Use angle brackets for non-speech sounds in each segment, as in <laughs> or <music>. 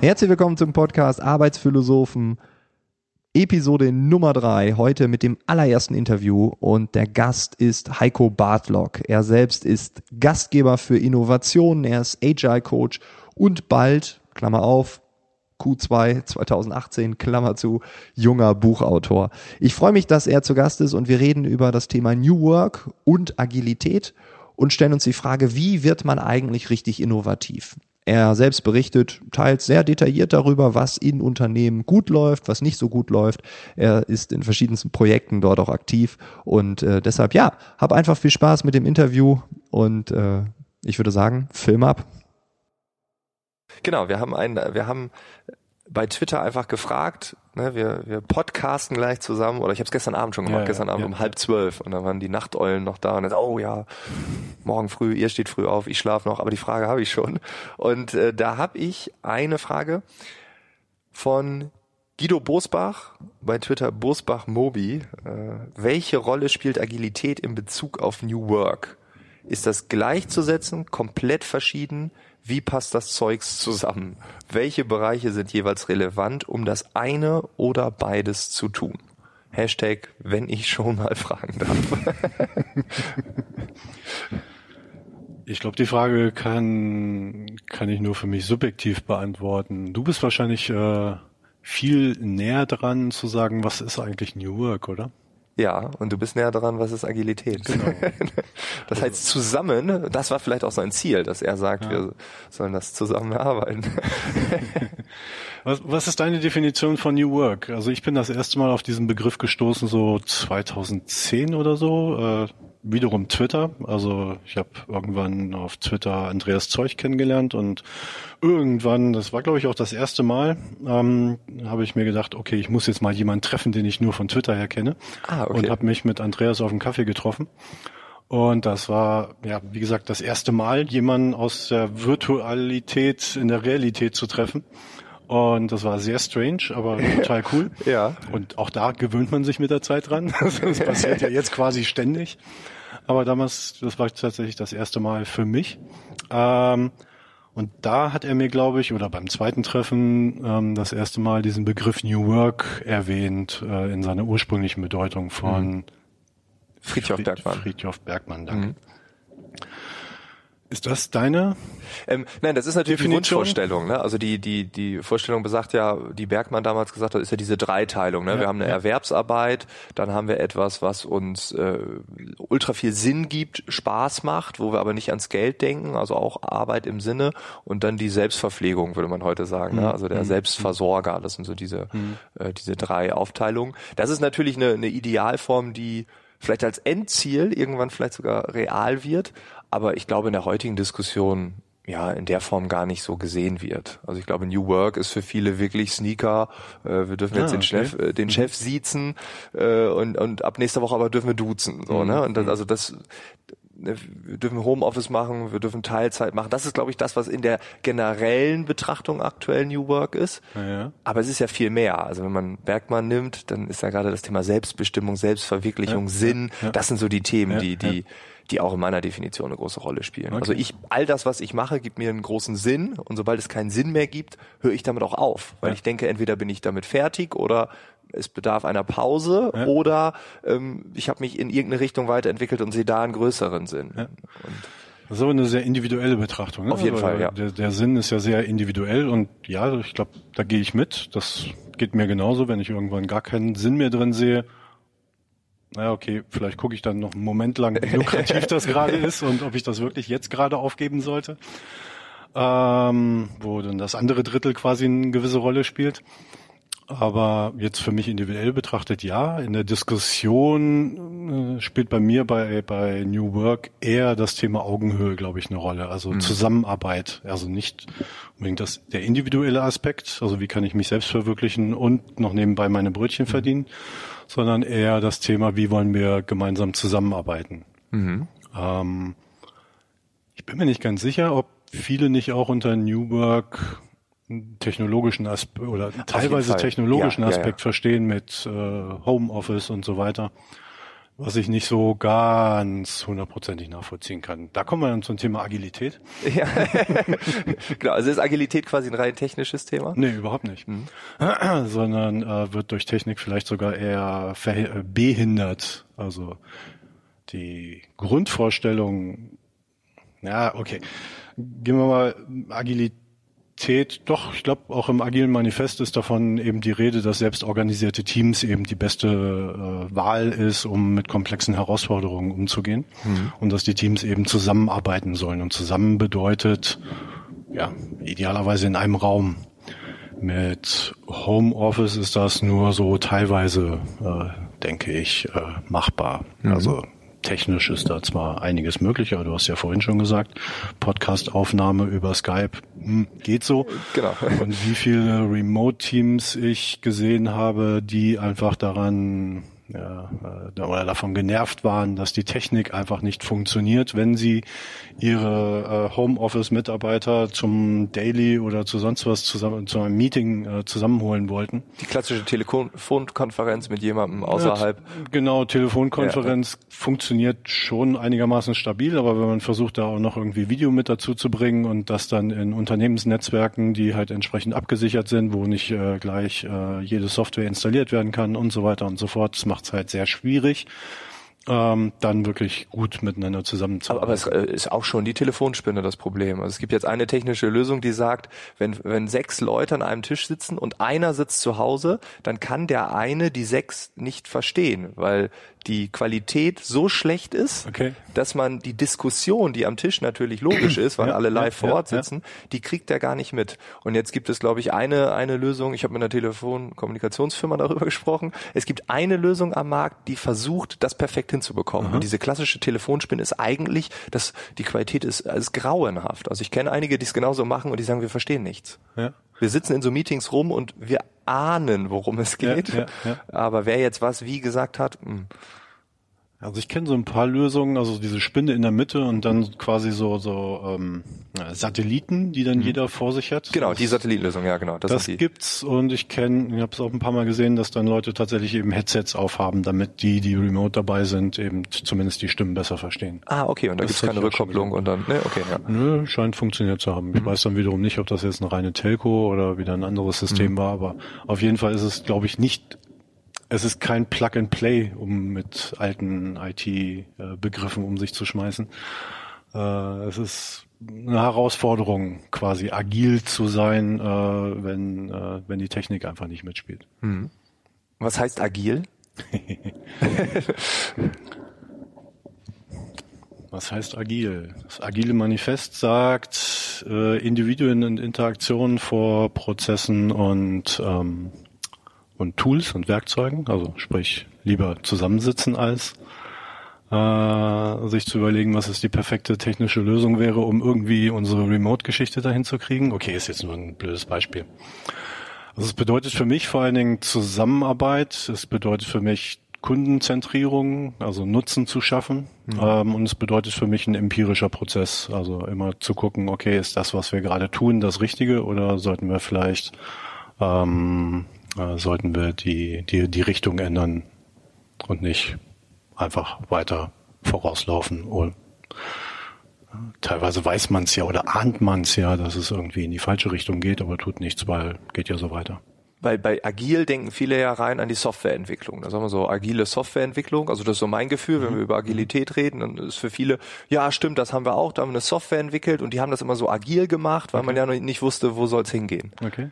Herzlich willkommen zum Podcast Arbeitsphilosophen, Episode Nummer drei. Heute mit dem allerersten Interview und der Gast ist Heiko Bartlock. Er selbst ist Gastgeber für Innovationen, er ist Agile Coach und bald, Klammer auf, Q2 2018, Klammer zu, junger Buchautor. Ich freue mich, dass er zu Gast ist und wir reden über das Thema New Work und Agilität und stellen uns die Frage, wie wird man eigentlich richtig innovativ? Er selbst berichtet teils sehr detailliert darüber, was in Unternehmen gut läuft, was nicht so gut läuft. Er ist in verschiedensten Projekten dort auch aktiv und äh, deshalb ja, hab einfach viel Spaß mit dem Interview und äh, ich würde sagen, Film ab. Genau, wir haben einen, wir haben bei Twitter einfach gefragt, ne, wir, wir podcasten gleich zusammen, oder ich habe es gestern Abend schon gemacht, ja, gestern Abend ja. um halb zwölf und dann waren die Nachteulen noch da und dann, oh ja, morgen früh, ihr steht früh auf, ich schlafe noch, aber die Frage habe ich schon. Und äh, da habe ich eine Frage von Guido Bosbach, bei Twitter Bosbach Mobi. Äh, welche Rolle spielt Agilität in Bezug auf New Work? Ist das gleichzusetzen, komplett verschieden? Wie passt das Zeugs zusammen? Welche Bereiche sind jeweils relevant, um das eine oder beides zu tun? Hashtag, wenn ich schon mal fragen darf. <laughs> Ich glaube, die Frage kann, kann ich nur für mich subjektiv beantworten. Du bist wahrscheinlich äh, viel näher dran zu sagen, was ist eigentlich New Work, oder? Ja, und du bist näher dran, was ist Agilität. Genau. <laughs> das heißt zusammen, das war vielleicht auch sein Ziel, dass er sagt, ja. wir sollen das zusammen erarbeiten. <laughs> was, was ist deine Definition von New Work? Also ich bin das erste Mal auf diesen Begriff gestoßen, so 2010 oder so. Äh, wiederum Twitter. Also ich habe irgendwann auf Twitter Andreas Zeug kennengelernt und irgendwann, das war glaube ich auch das erste Mal, ähm, habe ich mir gedacht, okay, ich muss jetzt mal jemanden treffen, den ich nur von Twitter her kenne. Ah, okay. Und habe mich mit Andreas auf einen Kaffee getroffen. Und das war, ja, wie gesagt, das erste Mal, jemanden aus der Virtualität in der Realität zu treffen. Und das war sehr strange, aber <laughs> total cool. ja. Und auch da gewöhnt man sich mit der Zeit dran. <laughs> Das passiert ja jetzt quasi ständig. Aber damals, das war tatsächlich das erste Mal für mich. Ähm, und da hat er mir, glaube ich, oder beim zweiten Treffen ähm, das erste Mal diesen Begriff New Work erwähnt äh, in seiner ursprünglichen Bedeutung von mhm. Friedhof Bergmann. Friedhof Bergmann, danke. Mhm. Ist das deine? Ähm, nein, das ist natürlich Definition? die Wunschvorstellung. Ne? Also die die die Vorstellung besagt ja, die Bergmann damals gesagt hat, ist ja diese Dreiteilung. Ne? Ja, wir haben eine ja. Erwerbsarbeit, dann haben wir etwas, was uns äh, ultra viel Sinn gibt, Spaß macht, wo wir aber nicht ans Geld denken, also auch Arbeit im Sinne und dann die Selbstverpflegung, würde man heute sagen. Ne? Mhm. Ne? Also der mhm. Selbstversorger. Das sind so diese mhm. äh, diese drei Aufteilungen. Das ist natürlich eine, eine Idealform, die vielleicht als Endziel irgendwann vielleicht sogar real wird, aber ich glaube in der heutigen Diskussion ja in der Form gar nicht so gesehen wird. Also ich glaube, New Work ist für viele wirklich Sneaker. Äh, wir dürfen jetzt ah, den Chef, äh, den. Chef siezen äh, und, und ab nächster Woche aber dürfen wir duzen. So, mhm. ne? Und das, mhm. also das ne, wir dürfen Homeoffice machen, wir dürfen Teilzeit machen. Das ist, glaube ich, das, was in der generellen Betrachtung aktuell New Work ist. Ja. Aber es ist ja viel mehr. Also wenn man Bergmann nimmt, dann ist ja gerade das Thema Selbstbestimmung, Selbstverwirklichung, ja. Sinn. Ja. Das sind so die Themen, die, die, die auch in meiner Definition eine große Rolle spielen. Okay. Also ich, all das, was ich mache, gibt mir einen großen Sinn und sobald es keinen Sinn mehr gibt, höre ich damit auch auf, weil ja. ich denke, entweder bin ich damit fertig oder es bedarf einer Pause ja. oder ähm, ich habe mich in irgendeine Richtung weiterentwickelt und sehe da einen größeren Sinn. Ja. das ist aber eine sehr individuelle Betrachtung. Ne? Auf jeden Fall, ja. Der, der Sinn ist ja sehr individuell und ja, ich glaube, da gehe ich mit. Das geht mir genauso, wenn ich irgendwann gar keinen Sinn mehr drin sehe, naja, okay, vielleicht gucke ich dann noch einen Moment lang, wie lukrativ das gerade <laughs> ist und ob ich das wirklich jetzt gerade aufgeben sollte. Ähm, wo dann das andere Drittel quasi eine gewisse Rolle spielt. Aber jetzt für mich individuell betrachtet, ja, in der Diskussion äh, spielt bei mir bei, bei New Work eher das Thema Augenhöhe, glaube ich, eine Rolle. Also mhm. Zusammenarbeit. Also nicht unbedingt das, der individuelle Aspekt, also wie kann ich mich selbst verwirklichen und noch nebenbei meine Brötchen mhm. verdienen, sondern eher das Thema, wie wollen wir gemeinsam zusammenarbeiten. Mhm. Ähm, ich bin mir nicht ganz sicher, ob viele nicht auch unter New Work technologischen Aspekt oder teilweise technologischen ja, Aspekt ja, ja. verstehen mit äh, Homeoffice und so weiter. Was ich nicht so ganz hundertprozentig nachvollziehen kann. Da kommen wir dann zum Thema Agilität. Ja, <laughs> genau. Also ist Agilität quasi ein rein technisches Thema? Nee, überhaupt nicht. Mhm. <clears throat> Sondern äh, wird durch Technik vielleicht sogar eher äh, behindert. Also die Grundvorstellung, ja, okay. Gehen wir mal Agilität Agilität, doch, ich glaube, auch im agilen Manifest ist davon eben die Rede, dass selbstorganisierte Teams eben die beste äh, Wahl ist, um mit komplexen Herausforderungen umzugehen. Mhm. Und dass die Teams eben zusammenarbeiten sollen. Und zusammen bedeutet, ja, idealerweise in einem Raum. Mit Homeoffice ist das nur so teilweise, äh, denke ich, äh, machbar. Mhm. Also technisch ist da zwar einiges möglich, aber du hast ja vorhin schon gesagt, Podcast-Aufnahme über Skype hm, geht so. Genau. <laughs> Und wie viele Remote-Teams ich gesehen habe, die einfach daran äh, oder davon genervt waren, dass die Technik einfach nicht funktioniert, wenn sie ihre äh, Homeoffice-Mitarbeiter zum Daily oder zu sonst was zusammen zu einem Meeting äh, zusammenholen wollten. Die klassische Telefonkonferenz mit jemandem außerhalb. Ja, genau, Telefonkonferenz ja. funktioniert schon einigermaßen stabil, aber wenn man versucht, da auch noch irgendwie Video mit dazu zu bringen und das dann in Unternehmensnetzwerken, die halt entsprechend abgesichert sind, wo nicht äh, gleich äh, jede Software installiert werden kann und so weiter und so fort, das macht es halt sehr schwierig ähm, dann wirklich gut miteinander zusammenzuarbeiten. Aber, aber es äh, ist auch schon die Telefonspinne das Problem. Also es gibt jetzt eine technische Lösung, die sagt, wenn, wenn sechs Leute an einem Tisch sitzen und einer sitzt zu Hause, dann kann der eine die sechs nicht verstehen, weil die Qualität so schlecht ist, okay. dass man die Diskussion, die am Tisch natürlich logisch ist, weil ja, alle live ja, vor Ort sitzen, ja. die kriegt er gar nicht mit. Und jetzt gibt es, glaube ich, eine, eine Lösung, ich habe mit einer Telefonkommunikationsfirma darüber gesprochen, es gibt eine Lösung am Markt, die versucht, das perfekt hinzubekommen. Aha. Und diese klassische Telefonspinne ist eigentlich, dass die Qualität ist, ist grauenhaft. Also ich kenne einige, die es genauso machen und die sagen, wir verstehen nichts. Ja. Wir sitzen in so Meetings rum und wir ahnen, worum es geht. Ja, ja, ja. Aber wer jetzt was wie gesagt hat, mh. Also ich kenne so ein paar Lösungen, also diese Spinne in der Mitte und dann quasi so so ähm, Satelliten, die dann mhm. jeder vor sich hat. Genau, die Satellitenlösung, ja genau. Das, das gibt's und ich kenne, ich habe es auch ein paar Mal gesehen, dass dann Leute tatsächlich eben Headsets aufhaben, damit die, die remote dabei sind, eben zumindest die Stimmen besser verstehen. Ah, okay, und da gibt's keine Rückkopplung und dann, ne, okay, ja. Nö, scheint funktioniert zu haben. Ich mhm. weiß dann wiederum nicht, ob das jetzt eine reine Telco oder wieder ein anderes System mhm. war, aber auf jeden Fall ist es, glaube ich, nicht es ist kein Plug and Play, um mit alten IT-Begriffen um sich zu schmeißen. Äh, es ist eine Herausforderung, quasi agil zu sein, äh, wenn, äh, wenn die Technik einfach nicht mitspielt. Hm. Was heißt agil? <laughs> Was heißt agil? Das agile Manifest sagt, Individuen und Interaktionen vor Prozessen und ähm, und Tools und Werkzeugen, also sprich lieber zusammensitzen als äh, sich zu überlegen, was ist die perfekte technische Lösung wäre, um irgendwie unsere Remote-Geschichte dahin zu kriegen. Okay, ist jetzt nur ein blödes Beispiel. Also es bedeutet für mich vor allen Dingen Zusammenarbeit, es bedeutet für mich Kundenzentrierung, also Nutzen zu schaffen. Mhm. Ähm, und es bedeutet für mich ein empirischer Prozess, also immer zu gucken, okay, ist das, was wir gerade tun, das Richtige oder sollten wir vielleicht ähm, äh, sollten wir die, die, die Richtung ändern und nicht einfach weiter vorauslaufen. Und teilweise weiß man es ja oder ahnt man es ja, dass es irgendwie in die falsche Richtung geht, aber tut nichts, weil geht ja so weiter. Weil bei agil denken viele ja rein an die Softwareentwicklung. Da sagen wir so, agile Softwareentwicklung. Also das ist so mein Gefühl, wenn wir mhm. über Agilität reden, dann ist für viele, ja stimmt, das haben wir auch, da haben wir eine Software entwickelt und die haben das immer so agil gemacht, weil okay. man ja noch nicht wusste, wo soll es hingehen. Okay.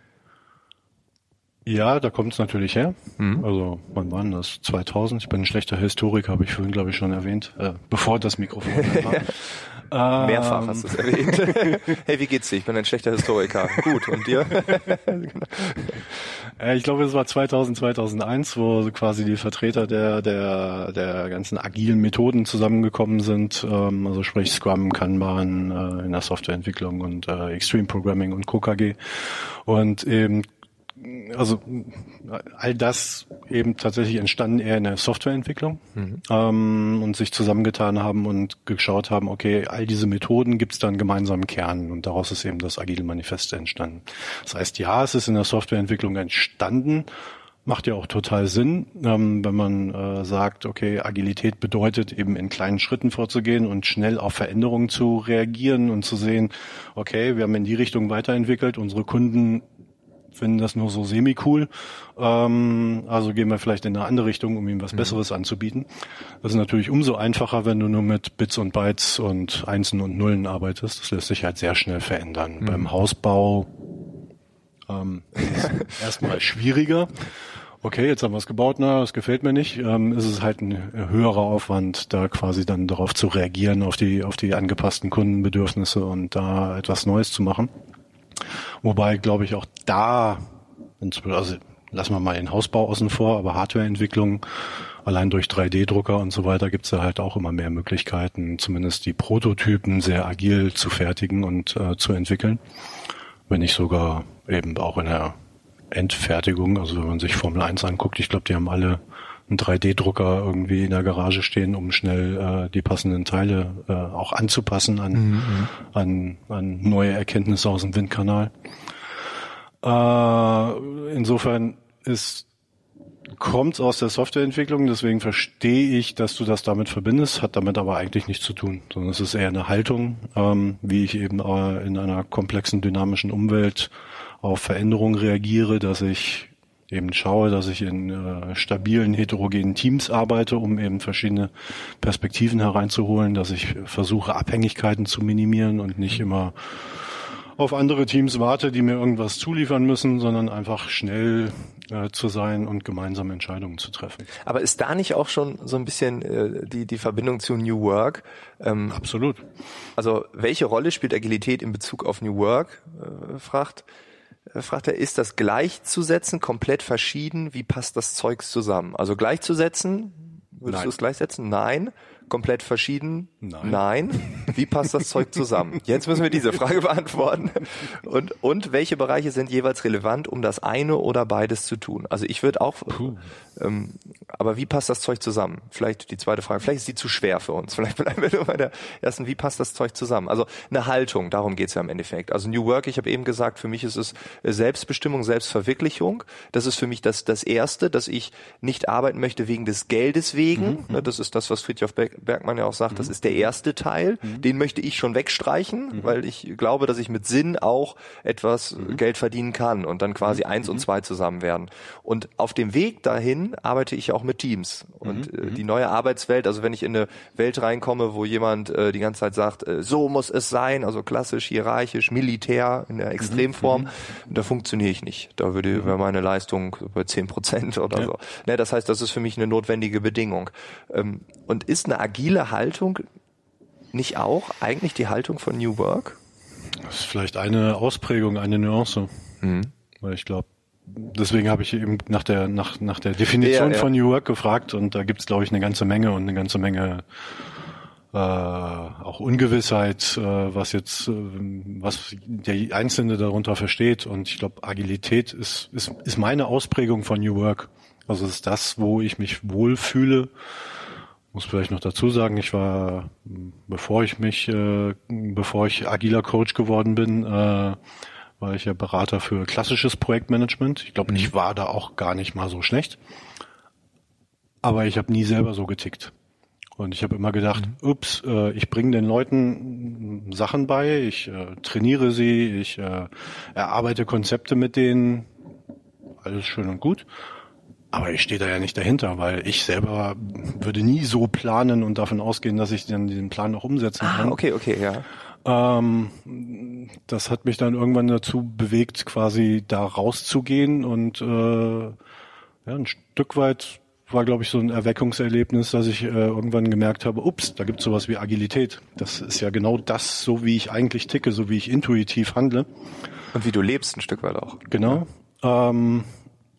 Ja, da kommt es natürlich her. Mhm. Also wann war das? 2000. Ich bin ein schlechter Historiker, habe ich vorhin, glaube ich, schon erwähnt, äh, bevor das Mikrofon <laughs> war. <laughs> Mehrfach ähm. hast du es erwähnt. <laughs> hey, wie geht's dir? Ich bin ein schlechter Historiker. Gut, und dir? äh, ich glaube, es war 2000, 2001, wo quasi die Vertreter der, der, der ganzen agilen Methoden zusammengekommen sind. Ähm, also sprich Scrum, Kanban äh, in der Softwareentwicklung und äh, Extreme Programming und KKG. Und eben also all das eben tatsächlich entstanden eher in der Softwareentwicklung mhm. ähm, und sich zusammengetan haben und geschaut haben, okay, all diese Methoden gibt es dann gemeinsamen Kern und daraus ist eben das Agile Manifest entstanden. Das heißt, ja, es ist in der Softwareentwicklung entstanden, macht ja auch total Sinn, ähm, wenn man äh, sagt, okay, Agilität bedeutet eben in kleinen Schritten vorzugehen und schnell auf Veränderungen zu reagieren und zu sehen, okay, wir haben in die Richtung weiterentwickelt, unsere Kunden finden das nur so semi-cool. Ähm, also gehen wir vielleicht in eine andere Richtung, um ihm was mhm. Besseres anzubieten. Das ist natürlich umso einfacher, wenn du nur mit Bits und Bytes und Einsen und Nullen arbeitest. Das lässt sich halt sehr schnell verändern. Mhm. Beim Hausbau ähm, <laughs> erstmal schwieriger. Okay, jetzt haben wir es gebaut, na, das gefällt mir nicht. Ähm, ist es halt ein höherer Aufwand, da quasi dann darauf zu reagieren, auf die, auf die angepassten Kundenbedürfnisse und da etwas Neues zu machen. Wobei, glaube ich, auch da, also lassen wir mal den Hausbau außen vor, aber Hardwareentwicklung, allein durch 3D-Drucker und so weiter gibt's da halt auch immer mehr Möglichkeiten, zumindest die Prototypen sehr agil zu fertigen und äh, zu entwickeln. Wenn nicht sogar eben auch in der Endfertigung, also wenn man sich Formel 1 anguckt, ich glaube, die haben alle einen 3D-Drucker irgendwie in der Garage stehen, um schnell äh, die passenden Teile äh, auch anzupassen an, mhm. mhm. an, an neue Erkenntnisse aus dem Windkanal. Äh, insofern ist kommt aus der Softwareentwicklung, deswegen verstehe ich, dass du das damit verbindest, hat damit aber eigentlich nichts zu tun, sondern es ist eher eine Haltung, ähm, wie ich eben äh, in einer komplexen, dynamischen Umwelt auf Veränderungen reagiere, dass ich eben schaue, dass ich in äh, stabilen, heterogenen Teams arbeite, um eben verschiedene Perspektiven hereinzuholen, dass ich versuche, Abhängigkeiten zu minimieren und nicht immer auf andere Teams warte, die mir irgendwas zuliefern müssen, sondern einfach schnell äh, zu sein und gemeinsame Entscheidungen zu treffen. Aber ist da nicht auch schon so ein bisschen äh, die, die Verbindung zu New Work? Ähm, Absolut. Also welche Rolle spielt Agilität in Bezug auf New Work? Äh, fragt fragt er, ist das gleichzusetzen, komplett verschieden? Wie passt das Zeugs zusammen? Also gleichzusetzen, würdest Nein. du es gleichsetzen? Nein komplett verschieden? Nein. Nein. Wie passt das Zeug zusammen? Jetzt müssen wir diese Frage beantworten. Und, und welche Bereiche sind jeweils relevant, um das eine oder beides zu tun? Also ich würde auch, ähm, aber wie passt das Zeug zusammen? Vielleicht die zweite Frage. Vielleicht ist die zu schwer für uns. Vielleicht bleiben wir nur bei der ersten. Wie passt das Zeug zusammen? Also eine Haltung, darum geht's ja im Endeffekt. Also New Work, ich habe eben gesagt, für mich ist es Selbstbestimmung, Selbstverwirklichung. Das ist für mich das, das Erste, dass ich nicht arbeiten möchte wegen des Geldes wegen. Mhm. Das ist das, was Friedhof Beck Bergmann ja auch sagt, mhm. das ist der erste Teil. Mhm. Den möchte ich schon wegstreichen, mhm. weil ich glaube, dass ich mit Sinn auch etwas mhm. Geld verdienen kann und dann quasi mhm. eins und zwei zusammen werden. Und auf dem Weg dahin arbeite ich auch mit Teams. Und äh, die neue Arbeitswelt, also wenn ich in eine Welt reinkomme, wo jemand äh, die ganze Zeit sagt, äh, so muss es sein, also klassisch, hierarchisch, militär in der Extremform, da funktioniere ich nicht. Da würde mhm. meine Leistung bei zehn Prozent oder ja. so. Ne, das heißt, das ist für mich eine notwendige Bedingung. Ähm, und ist eine agile Haltung nicht auch eigentlich die Haltung von New Work? Das ist vielleicht eine Ausprägung, eine Nuance. Mhm. Weil ich glaube, deswegen habe ich eben nach der, nach, nach der Definition ja, ja. von New Work gefragt und da gibt es, glaube ich, eine ganze Menge und eine ganze Menge äh, auch Ungewissheit, äh, was jetzt, äh, was der Einzelne darunter versteht. Und ich glaube, Agilität ist, ist, ist meine Ausprägung von New Work. Also ist das, wo ich mich wohlfühle muss vielleicht noch dazu sagen, ich war, bevor ich mich, äh, bevor ich agiler Coach geworden bin, äh, war ich ja Berater für klassisches Projektmanagement. Ich glaube, mhm. ich war da auch gar nicht mal so schlecht. Aber ich habe nie selber so getickt. Und ich habe immer gedacht, mhm. ups, äh, ich bringe den Leuten Sachen bei, ich äh, trainiere sie, ich äh, erarbeite Konzepte mit denen, alles schön und gut. Aber ich stehe da ja nicht dahinter, weil ich selber würde nie so planen und davon ausgehen, dass ich dann diesen Plan auch umsetzen ah, kann. Okay, okay, ja. Ähm, das hat mich dann irgendwann dazu bewegt, quasi da rauszugehen und äh, ja, ein Stück weit war, glaube ich, so ein Erweckungserlebnis, dass ich äh, irgendwann gemerkt habe, ups, da gibt es sowas wie Agilität. Das ist ja genau das, so wie ich eigentlich ticke, so wie ich intuitiv handle. Und wie du lebst ein Stück weit auch. Genau. Ähm,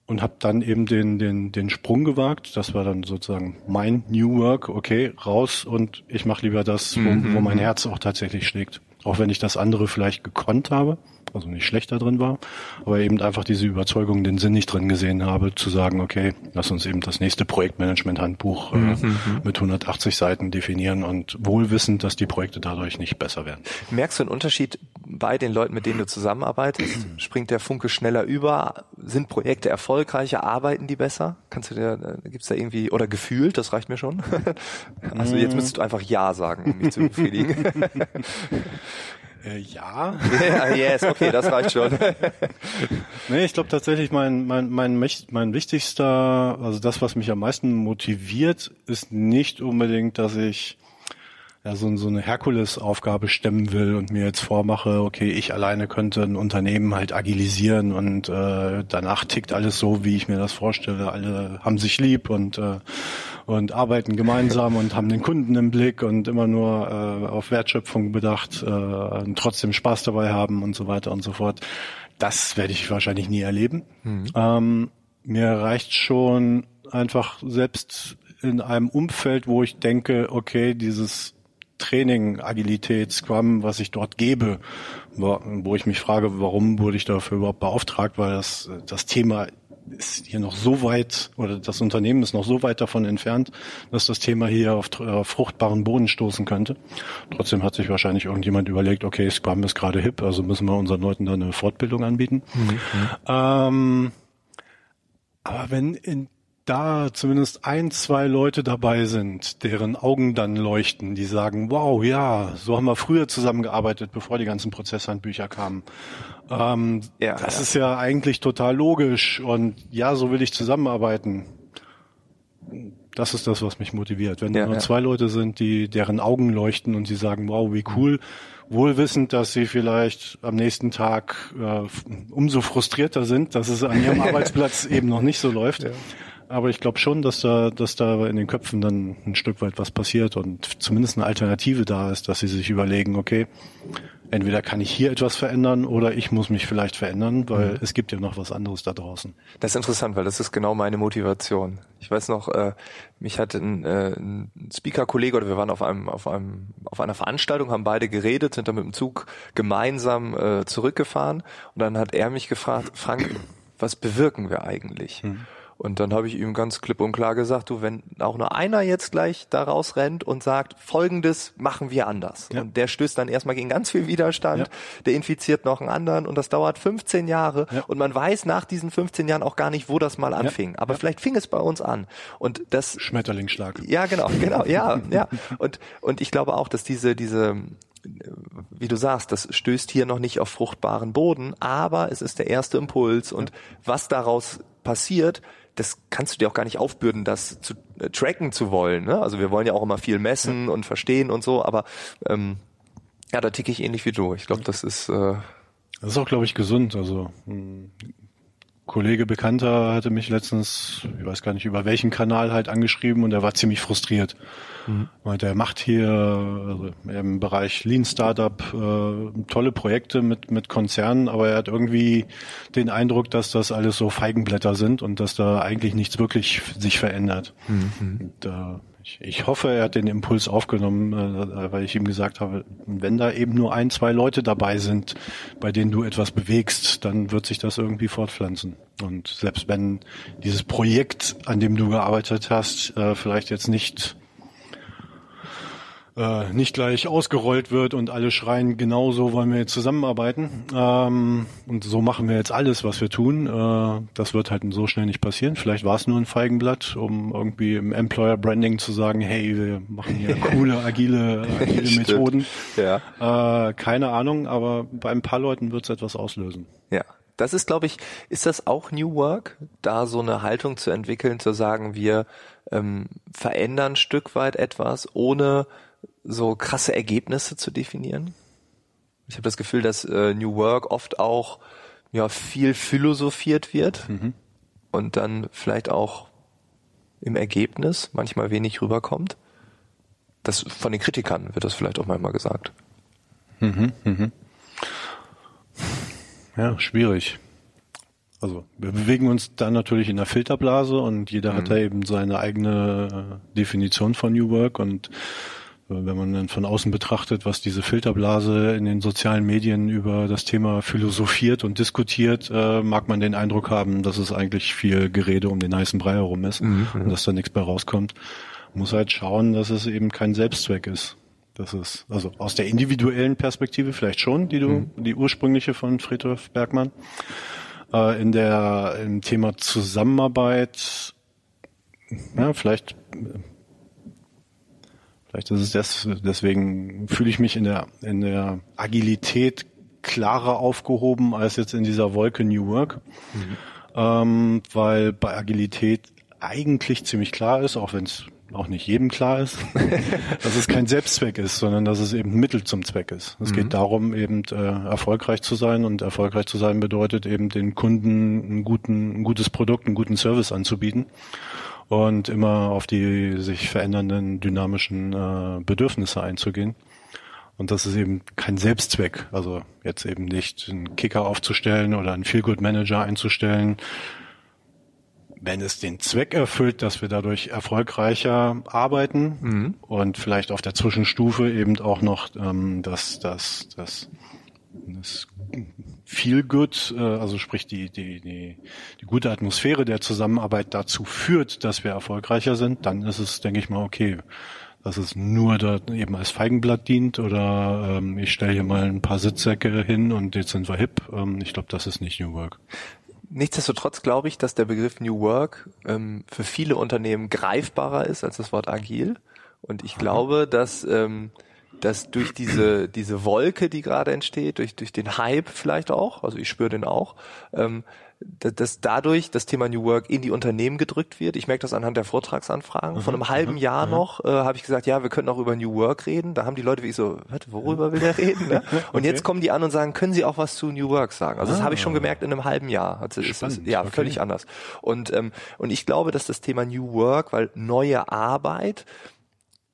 und habe dann eben den, den, den Sprung gewagt. Das war dann sozusagen mein New Work. Okay, raus und ich mache lieber das, wo, mhm. wo mein Herz auch tatsächlich schlägt. Auch wenn ich das andere vielleicht gekonnt habe, also nicht schlechter drin war, aber eben einfach diese Überzeugung, den Sinn nicht drin gesehen habe, zu sagen, okay, lass uns eben das nächste Projektmanagement-Handbuch äh, mhm. mit 180 Seiten definieren und wohl wissend, dass die Projekte dadurch nicht besser werden. Merkst du einen Unterschied bei den Leuten, mit denen du zusammenarbeitest? Springt der Funke schneller über? Sind Projekte erfolgreicher? Arbeiten die besser? Kannst du dir, äh, gibt's da irgendwie, oder gefühlt, das reicht mir schon. <laughs> also jetzt müsstest du einfach Ja sagen, um mich zu befriedigen. <laughs> Äh, ja. yeah, <laughs> yes, okay, das reicht schon. <laughs> nee, ich glaube tatsächlich, mein, mein, mein, mein wichtigster, also das, was mich am meisten motiviert, ist nicht unbedingt, dass ich ja, so, so eine Herkulesaufgabe stemmen will und mir jetzt vormache, okay, ich alleine könnte ein Unternehmen halt agilisieren und äh, danach tickt alles so, wie ich mir das vorstelle. Alle haben sich lieb und äh, und arbeiten gemeinsam und haben den Kunden im Blick und immer nur äh, auf Wertschöpfung bedacht äh, und trotzdem Spaß dabei haben und so weiter und so fort. Das werde ich wahrscheinlich nie erleben. Mhm. Ähm, mir reicht schon einfach selbst in einem Umfeld, wo ich denke, okay, dieses Training, Agilität, Scrum, was ich dort gebe, wo, wo ich mich frage, warum wurde ich dafür überhaupt beauftragt, weil das, das Thema ist hier noch so weit oder das Unternehmen ist noch so weit davon entfernt, dass das Thema hier auf, auf fruchtbaren Boden stoßen könnte. Trotzdem hat sich wahrscheinlich irgendjemand überlegt, okay, Scrum ist gerade hip, also müssen wir unseren Leuten da eine Fortbildung anbieten. Mhm. Ähm, aber wenn in da zumindest ein, zwei Leute dabei sind, deren Augen dann leuchten, die sagen, wow, ja, so haben wir früher zusammengearbeitet, bevor die ganzen Prozesshandbücher kamen. Ähm, ja, das ja. ist ja eigentlich total logisch und ja, so will ich zusammenarbeiten. Das ist das, was mich motiviert. Wenn ja, nur zwei Leute sind, die deren Augen leuchten und sie sagen, wow, wie cool, wohl wissend, dass sie vielleicht am nächsten Tag äh, umso frustrierter sind, dass es an ihrem <laughs> Arbeitsplatz eben noch nicht so läuft. Aber ich glaube schon, dass da, dass da in den Köpfen dann ein Stück weit was passiert und zumindest eine Alternative da ist, dass sie sich überlegen, okay, entweder kann ich hier etwas verändern oder ich muss mich vielleicht verändern, weil mhm. es gibt ja noch was anderes da draußen. Das ist interessant, weil das ist genau meine Motivation. Ich weiß noch, äh, mich hat ein, äh, ein Speaker-Kollege oder wir waren auf einem, auf einem, auf einer Veranstaltung, haben beide geredet, sind dann mit dem Zug gemeinsam äh, zurückgefahren und dann hat er mich gefragt, Frank, was bewirken wir eigentlich? Mhm. Und dann habe ich ihm ganz klipp und klar gesagt, du, wenn auch nur einer jetzt gleich da rausrennt und sagt, folgendes machen wir anders. Ja. Und der stößt dann erstmal gegen ganz viel Widerstand, ja. der infiziert noch einen anderen und das dauert 15 Jahre ja. und man weiß nach diesen 15 Jahren auch gar nicht, wo das mal anfing. Aber vielleicht fing es bei uns an. Und das Schmetterlingsschlag. Ja, genau, genau, ja, ja. <laughs> Und und ich glaube auch, dass diese diese wie du sagst, das stößt hier noch nicht auf fruchtbaren Boden, aber es ist der erste Impuls und was daraus passiert, das kannst du dir auch gar nicht aufbürden, das zu äh, tracken zu wollen. Ne? Also wir wollen ja auch immer viel messen mhm. und verstehen und so, aber ähm, ja, da ticke ich ähnlich wie du. Ich glaube, das ist äh, das ist auch, glaube ich, gesund. Also ein Kollege Bekannter hatte mich letztens, ich weiß gar nicht über welchen Kanal halt angeschrieben und er war ziemlich frustriert. Mhm. Meinte, er macht hier also im Bereich Lean Startup äh, tolle Projekte mit, mit Konzernen, aber er hat irgendwie den Eindruck, dass das alles so Feigenblätter sind und dass da eigentlich nichts wirklich sich verändert. Mhm. Und, äh, ich, ich hoffe, er hat den Impuls aufgenommen, äh, weil ich ihm gesagt habe, wenn da eben nur ein, zwei Leute dabei sind, bei denen du etwas bewegst, dann wird sich das irgendwie fortpflanzen. Und selbst wenn dieses Projekt, an dem du gearbeitet hast, äh, vielleicht jetzt nicht äh, nicht gleich ausgerollt wird und alle schreien, genau so wollen wir jetzt zusammenarbeiten. Ähm, und so machen wir jetzt alles, was wir tun. Äh, das wird halt so schnell nicht passieren. Vielleicht war es nur ein Feigenblatt, um irgendwie im Employer Branding zu sagen, hey, wir machen hier <laughs> coole, agile, agile Methoden. Ja. Äh, keine Ahnung, aber bei ein paar Leuten wird es etwas auslösen. Ja. Das ist, glaube ich, ist das auch New Work, da so eine Haltung zu entwickeln, zu sagen, wir ähm, verändern ein Stück weit etwas, ohne so krasse Ergebnisse zu definieren. Ich habe das Gefühl, dass äh, New Work oft auch ja viel philosophiert wird mhm. und dann vielleicht auch im Ergebnis manchmal wenig rüberkommt. Das von den Kritikern wird das vielleicht auch manchmal gesagt. Mhm, mhm. Ja, schwierig. Also wir bewegen uns da natürlich in der Filterblase und jeder mhm. hat da eben seine eigene Definition von New Work und wenn man dann von außen betrachtet, was diese Filterblase in den sozialen Medien über das Thema philosophiert und diskutiert, äh, mag man den Eindruck haben, dass es eigentlich viel Gerede um den heißen Brei herum ist mhm. und dass da nichts mehr rauskommt. Man muss halt schauen, dass es eben kein Selbstzweck ist. Das ist, also aus der individuellen Perspektive vielleicht schon, die du, mhm. die ursprüngliche von Friedhof Bergmann. Äh, in der, im Thema Zusammenarbeit, ja, vielleicht, vielleicht ist es das, deswegen fühle ich mich in der, in der Agilität klarer aufgehoben als jetzt in dieser Wolke New Work. Mhm. Ähm, weil bei Agilität eigentlich ziemlich klar ist, auch wenn es auch nicht jedem klar ist, <laughs> dass es kein Selbstzweck ist, sondern dass es eben Mittel zum Zweck ist. Es mhm. geht darum, eben äh, erfolgreich zu sein und erfolgreich zu sein bedeutet eben den Kunden einen guten, ein gutes Produkt, einen guten Service anzubieten und immer auf die sich verändernden dynamischen äh, Bedürfnisse einzugehen. Und das ist eben kein Selbstzweck. Also jetzt eben nicht einen Kicker aufzustellen oder einen Feelgood Manager einzustellen, wenn es den Zweck erfüllt, dass wir dadurch erfolgreicher arbeiten mhm. und vielleicht auf der Zwischenstufe eben auch noch ähm, das, das, das, das Feel Good, äh, also sprich die, die, die, die gute Atmosphäre der Zusammenarbeit dazu führt, dass wir erfolgreicher sind, dann ist es, denke ich mal, okay. Dass es nur da eben als Feigenblatt dient oder ähm, ich stelle hier mal ein paar Sitzsäcke hin und jetzt sind wir hip. Ähm, ich glaube, das ist nicht New Work. Nichtsdestotrotz glaube ich, dass der Begriff New Work ähm, für viele Unternehmen greifbarer ist als das Wort agil. Und ich glaube, dass, ähm, dass durch diese, diese Wolke, die gerade entsteht, durch, durch den Hype vielleicht auch, also ich spüre den auch, ähm, dass dadurch das Thema New Work in die Unternehmen gedrückt wird. Ich merke das anhand der Vortragsanfragen. Vor einem mhm, halben mhm, Jahr mhm. noch äh, habe ich gesagt, ja, wir könnten auch über New Work reden. Da haben die Leute wie so, was, worüber will der reden? Ne? <laughs> Und okay. jetzt kommen die an und sagen, können Sie auch was zu New Work sagen? Also das ah. habe ich schon ah. gemerkt in einem halben Jahr. Also ist, ist, ja, okay. völlig anders. Und, ähm, und ich glaube, dass das Thema New Work, weil neue Arbeit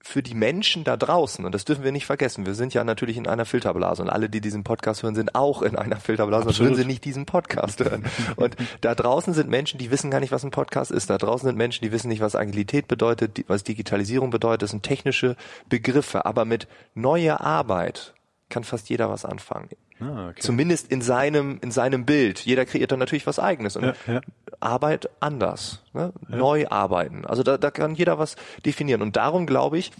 für die Menschen da draußen, und das dürfen wir nicht vergessen, wir sind ja natürlich in einer Filterblase und alle, die diesen Podcast hören, sind auch in einer Filterblase, sonst würden sie nicht diesen Podcast hören. Und da draußen sind Menschen, die wissen gar nicht, was ein Podcast ist. Da draußen sind Menschen, die wissen nicht, was Agilität bedeutet, was Digitalisierung bedeutet. Das sind technische Begriffe. Aber mit neuer Arbeit kann fast jeder was anfangen. Ah, okay. Zumindest in seinem, in seinem Bild. Jeder kreiert dann natürlich was eigenes. Und ja, ja. Arbeit anders. Ne? Ja. Neu arbeiten. Also da, da kann jeder was definieren. Und darum glaube ich,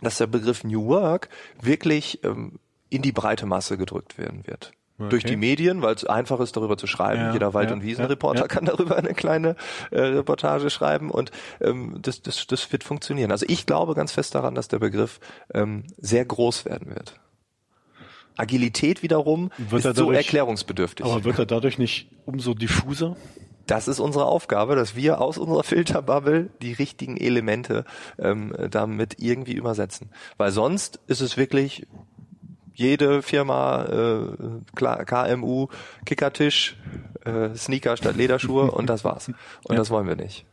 dass der Begriff New Work wirklich ähm, in die breite Masse gedrückt werden wird. Okay. Durch die Medien, weil es einfach ist, darüber zu schreiben. Ja, Jeder Wald- ja, und Wiesenreporter ja, kann darüber eine kleine äh, Reportage schreiben und ähm, das, das, das wird funktionieren. Also ich glaube ganz fest daran, dass der Begriff ähm, sehr groß werden wird. Agilität wiederum wird ist dadurch, so erklärungsbedürftig. Aber wird er dadurch nicht umso diffuser? Das ist unsere Aufgabe, dass wir aus unserer Filterbubble die richtigen Elemente ähm, damit irgendwie übersetzen. Weil sonst ist es wirklich jede Firma äh, KMU, Kickertisch, äh, Sneaker statt Lederschuhe und das war's. <laughs> Und ja. das wollen wir nicht.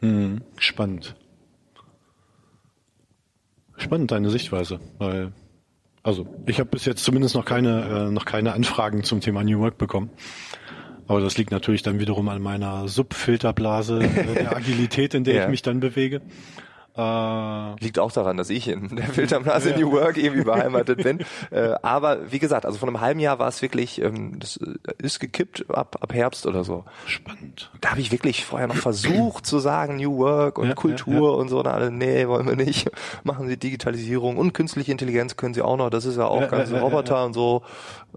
Hm, spannend. Spannend deine Sichtweise, weil also ich habe bis jetzt zumindest noch keine äh, noch keine Anfragen zum Thema New Work bekommen. Aber das liegt natürlich dann wiederum an meiner Subfilterblase äh, der <laughs> Agilität, in der ja. ich mich dann bewege. Äh, Liegt auch daran, dass ich in der <laughs> Filterblase ja. New Work irgendwie <laughs> beheimatet bin. Äh, aber wie gesagt, also von einem halben Jahr war es wirklich, ähm, das äh, ist gekippt ab, ab Herbst oder so. Spannend. Da habe ich wirklich vorher noch versucht zu sagen New Work und ja, Kultur ja, und so. Und alle, nee, wollen wir nicht. Machen Sie Digitalisierung und künstliche Intelligenz können Sie auch noch. Das ist ja auch ganz Roboter und so.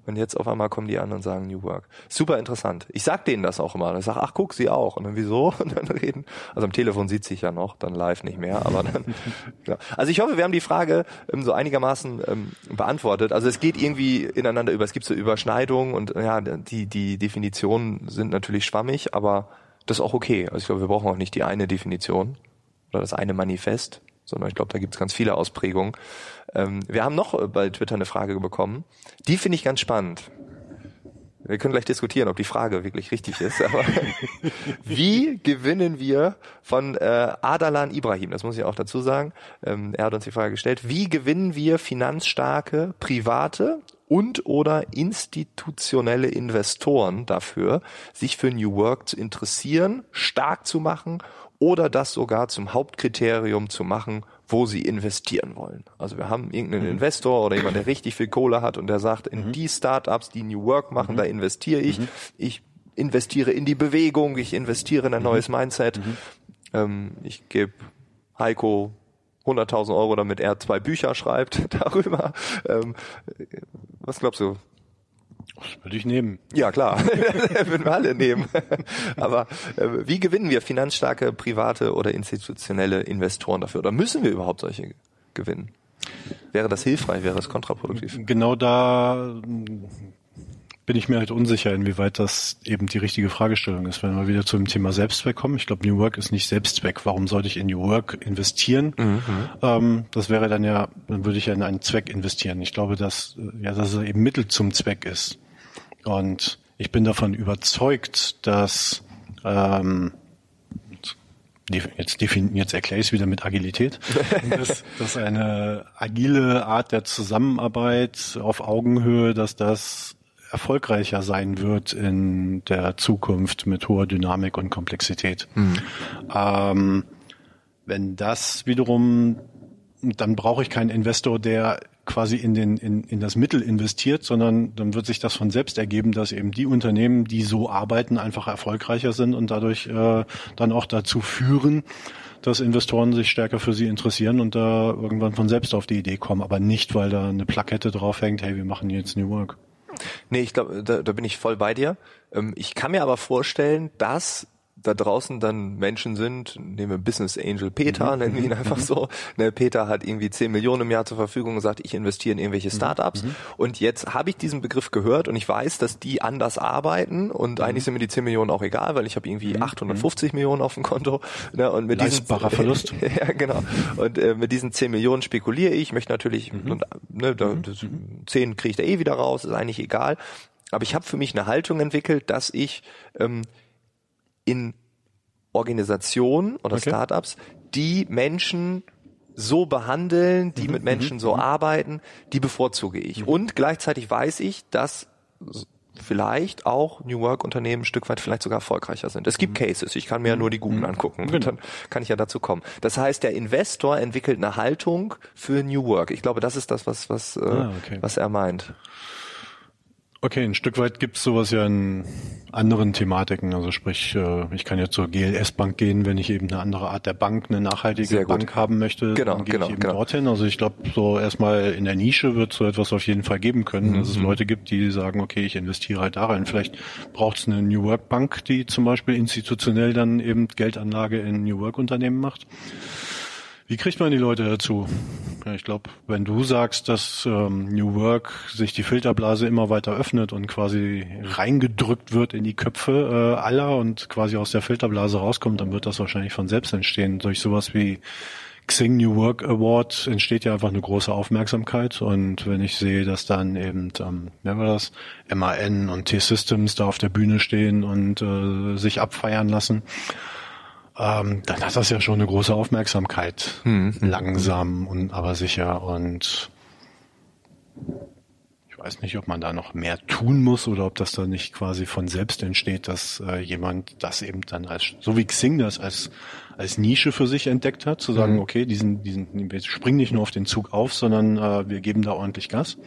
Und jetzt auf einmal kommen die an und sagen New Work. Super interessant. Ich sag denen das auch immer. Ich sag, ach guck, Sie auch. Und dann wieso? <laughs> Und dann reden. Also am Telefon sieht sich ja noch, dann live nicht mehr aber dann, <laughs> ja. Also ich hoffe, wir haben die Frage ähm, so einigermaßen ähm, beantwortet. Also es geht irgendwie ineinander über, es gibt so Überschneidungen und ja, die, die Definitionen sind natürlich schwammig, aber das ist auch okay. Also ich glaube, wir brauchen auch nicht die eine Definition oder das eine Manifest, sondern ich glaube, da gibt es ganz viele Ausprägungen. Ähm, wir haben noch bei Twitter eine Frage bekommen. Die finde ich ganz spannend. Wir können gleich diskutieren, ob die Frage wirklich richtig ist. <laughs> Aber <laughs> wie gewinnen wir von äh, Adalan Ibrahim, das muss ich auch dazu sagen, ähm, er hat uns die Frage gestellt, wie gewinnen wir finanzstarke private und oder institutionelle Investoren dafür, sich für New Work zu interessieren, stark zu machen oder das sogar zum Hauptkriterium zu machen, wo sie investieren wollen. Also wir haben irgendeinen mhm. Investor oder jemand, der richtig viel Kohle hat und der sagt, in mhm. die Startups, die New Work machen, mhm. da investiere ich. Mhm. Ich investiere in die Bewegung, ich investiere in ein mhm. neues Mindset. Mhm. Ähm, ich gebe Heiko 100.000 Euro, damit er zwei Bücher schreibt <laughs> darüber. Ähm, was glaubst du? Das würde ich nehmen. Ja, klar. <laughs> würden wir alle nehmen. <laughs> Aber äh, wie gewinnen wir finanzstarke private oder institutionelle Investoren dafür? Oder müssen wir überhaupt solche gewinnen? Wäre das hilfreich, wäre das kontraproduktiv? Genau da bin ich mir halt unsicher, inwieweit das eben die richtige Fragestellung ist. Wenn wir wieder zum Thema Selbstzweck kommen, ich glaube, New Work ist nicht Selbstzweck. Warum sollte ich in New Work investieren? Mhm. Ähm, das wäre dann ja, dann würde ich ja in einen Zweck investieren. Ich glaube, dass, ja, dass es eben Mittel zum Zweck ist. Und ich bin davon überzeugt, dass ähm, jetzt, definieren, jetzt erkläre ich es wieder mit Agilität, <laughs> dass, dass eine agile Art der Zusammenarbeit auf Augenhöhe, dass das erfolgreicher sein wird in der Zukunft mit hoher Dynamik und Komplexität. Mhm. Ähm, wenn das wiederum, dann brauche ich keinen Investor, der quasi in, den, in, in das Mittel investiert, sondern dann wird sich das von selbst ergeben, dass eben die Unternehmen, die so arbeiten, einfach erfolgreicher sind und dadurch äh, dann auch dazu führen, dass Investoren sich stärker für sie interessieren und da irgendwann von selbst auf die Idee kommen, aber nicht, weil da eine Plakette draufhängt, hey, wir machen jetzt New Work. Nee, ich glaube, da, da bin ich voll bei dir. Ähm, ich kann mir aber vorstellen, dass da draußen dann Menschen sind, nehmen wir Business Angel Peter, mhm. nennen wir ihn einfach mhm. so. Ne, Peter hat irgendwie 10 Millionen im Jahr zur Verfügung und sagt, ich investiere in irgendwelche mhm. Startups. Mhm. Und jetzt habe ich diesen Begriff gehört und ich weiß, dass die anders arbeiten und mhm. eigentlich sind mir die 10 Millionen auch egal, weil ich habe irgendwie 850 mhm. Millionen auf dem Konto. Ne, und mit Leistbarer diesen, Verlust. <laughs> ja, genau. Und äh, mit diesen 10 Millionen spekuliere ich, möchte natürlich, und, ne, da, das, 10 kriege ich da eh wieder raus, ist eigentlich egal. Aber ich habe für mich eine Haltung entwickelt, dass ich ähm, in Organisationen oder okay. Startups, die Menschen so behandeln, die mhm, mit Menschen so mhm. arbeiten, die bevorzuge ich. Mhm. Und gleichzeitig weiß ich, dass vielleicht auch New Work Unternehmen ein Stück weit vielleicht sogar erfolgreicher sind. Es gibt mhm. Cases, ich kann mir ja nur die guten mhm. angucken genau. und dann kann ich ja dazu kommen. Das heißt, der Investor entwickelt eine Haltung für New Work. Ich glaube, das ist das, was was äh, ah, okay. was er meint. Okay, ein Stück weit gibt's sowas ja in anderen Thematiken. Also sprich, äh, ich kann jetzt zur GLS-Bank gehen, wenn ich eben eine andere Art der Bank, eine nachhaltige Bank haben möchte, genau, dann gehe genau, ich eben genau. dorthin. Also ich glaube, so erstmal in der Nische wird so etwas auf jeden Fall geben können, mhm. dass es mhm. Leute gibt, die sagen, okay, ich investiere halt da rein. Vielleicht braucht's eine New Work Bank, die zum Beispiel institutionell dann eben Geldanlage in New Work Unternehmen macht. Wie kriegt man die Leute dazu? Ich glaube, wenn du sagst, dass ähm, New Work sich die Filterblase immer weiter öffnet und quasi reingedrückt wird in die Köpfe äh, aller und quasi aus der Filterblase rauskommt, dann wird das wahrscheinlich von selbst entstehen. Durch sowas wie Xing New Work Award entsteht ja einfach eine große Aufmerksamkeit und wenn ich sehe, dass dann eben, ähm, wer war das, MAN und T-Systems da auf der Bühne stehen und äh, sich abfeiern lassen, ähm, dann hat das ja schon eine große Aufmerksamkeit. Hm. Langsam und aber sicher und ich weiß nicht, ob man da noch mehr tun muss oder ob das dann nicht quasi von selbst entsteht, dass äh, jemand das eben dann als, so wie Xing das als, als Nische für sich entdeckt hat, zu sagen, mhm. okay, diesen, diesen, wir springen nicht nur auf den Zug auf, sondern äh, wir geben da ordentlich Gas.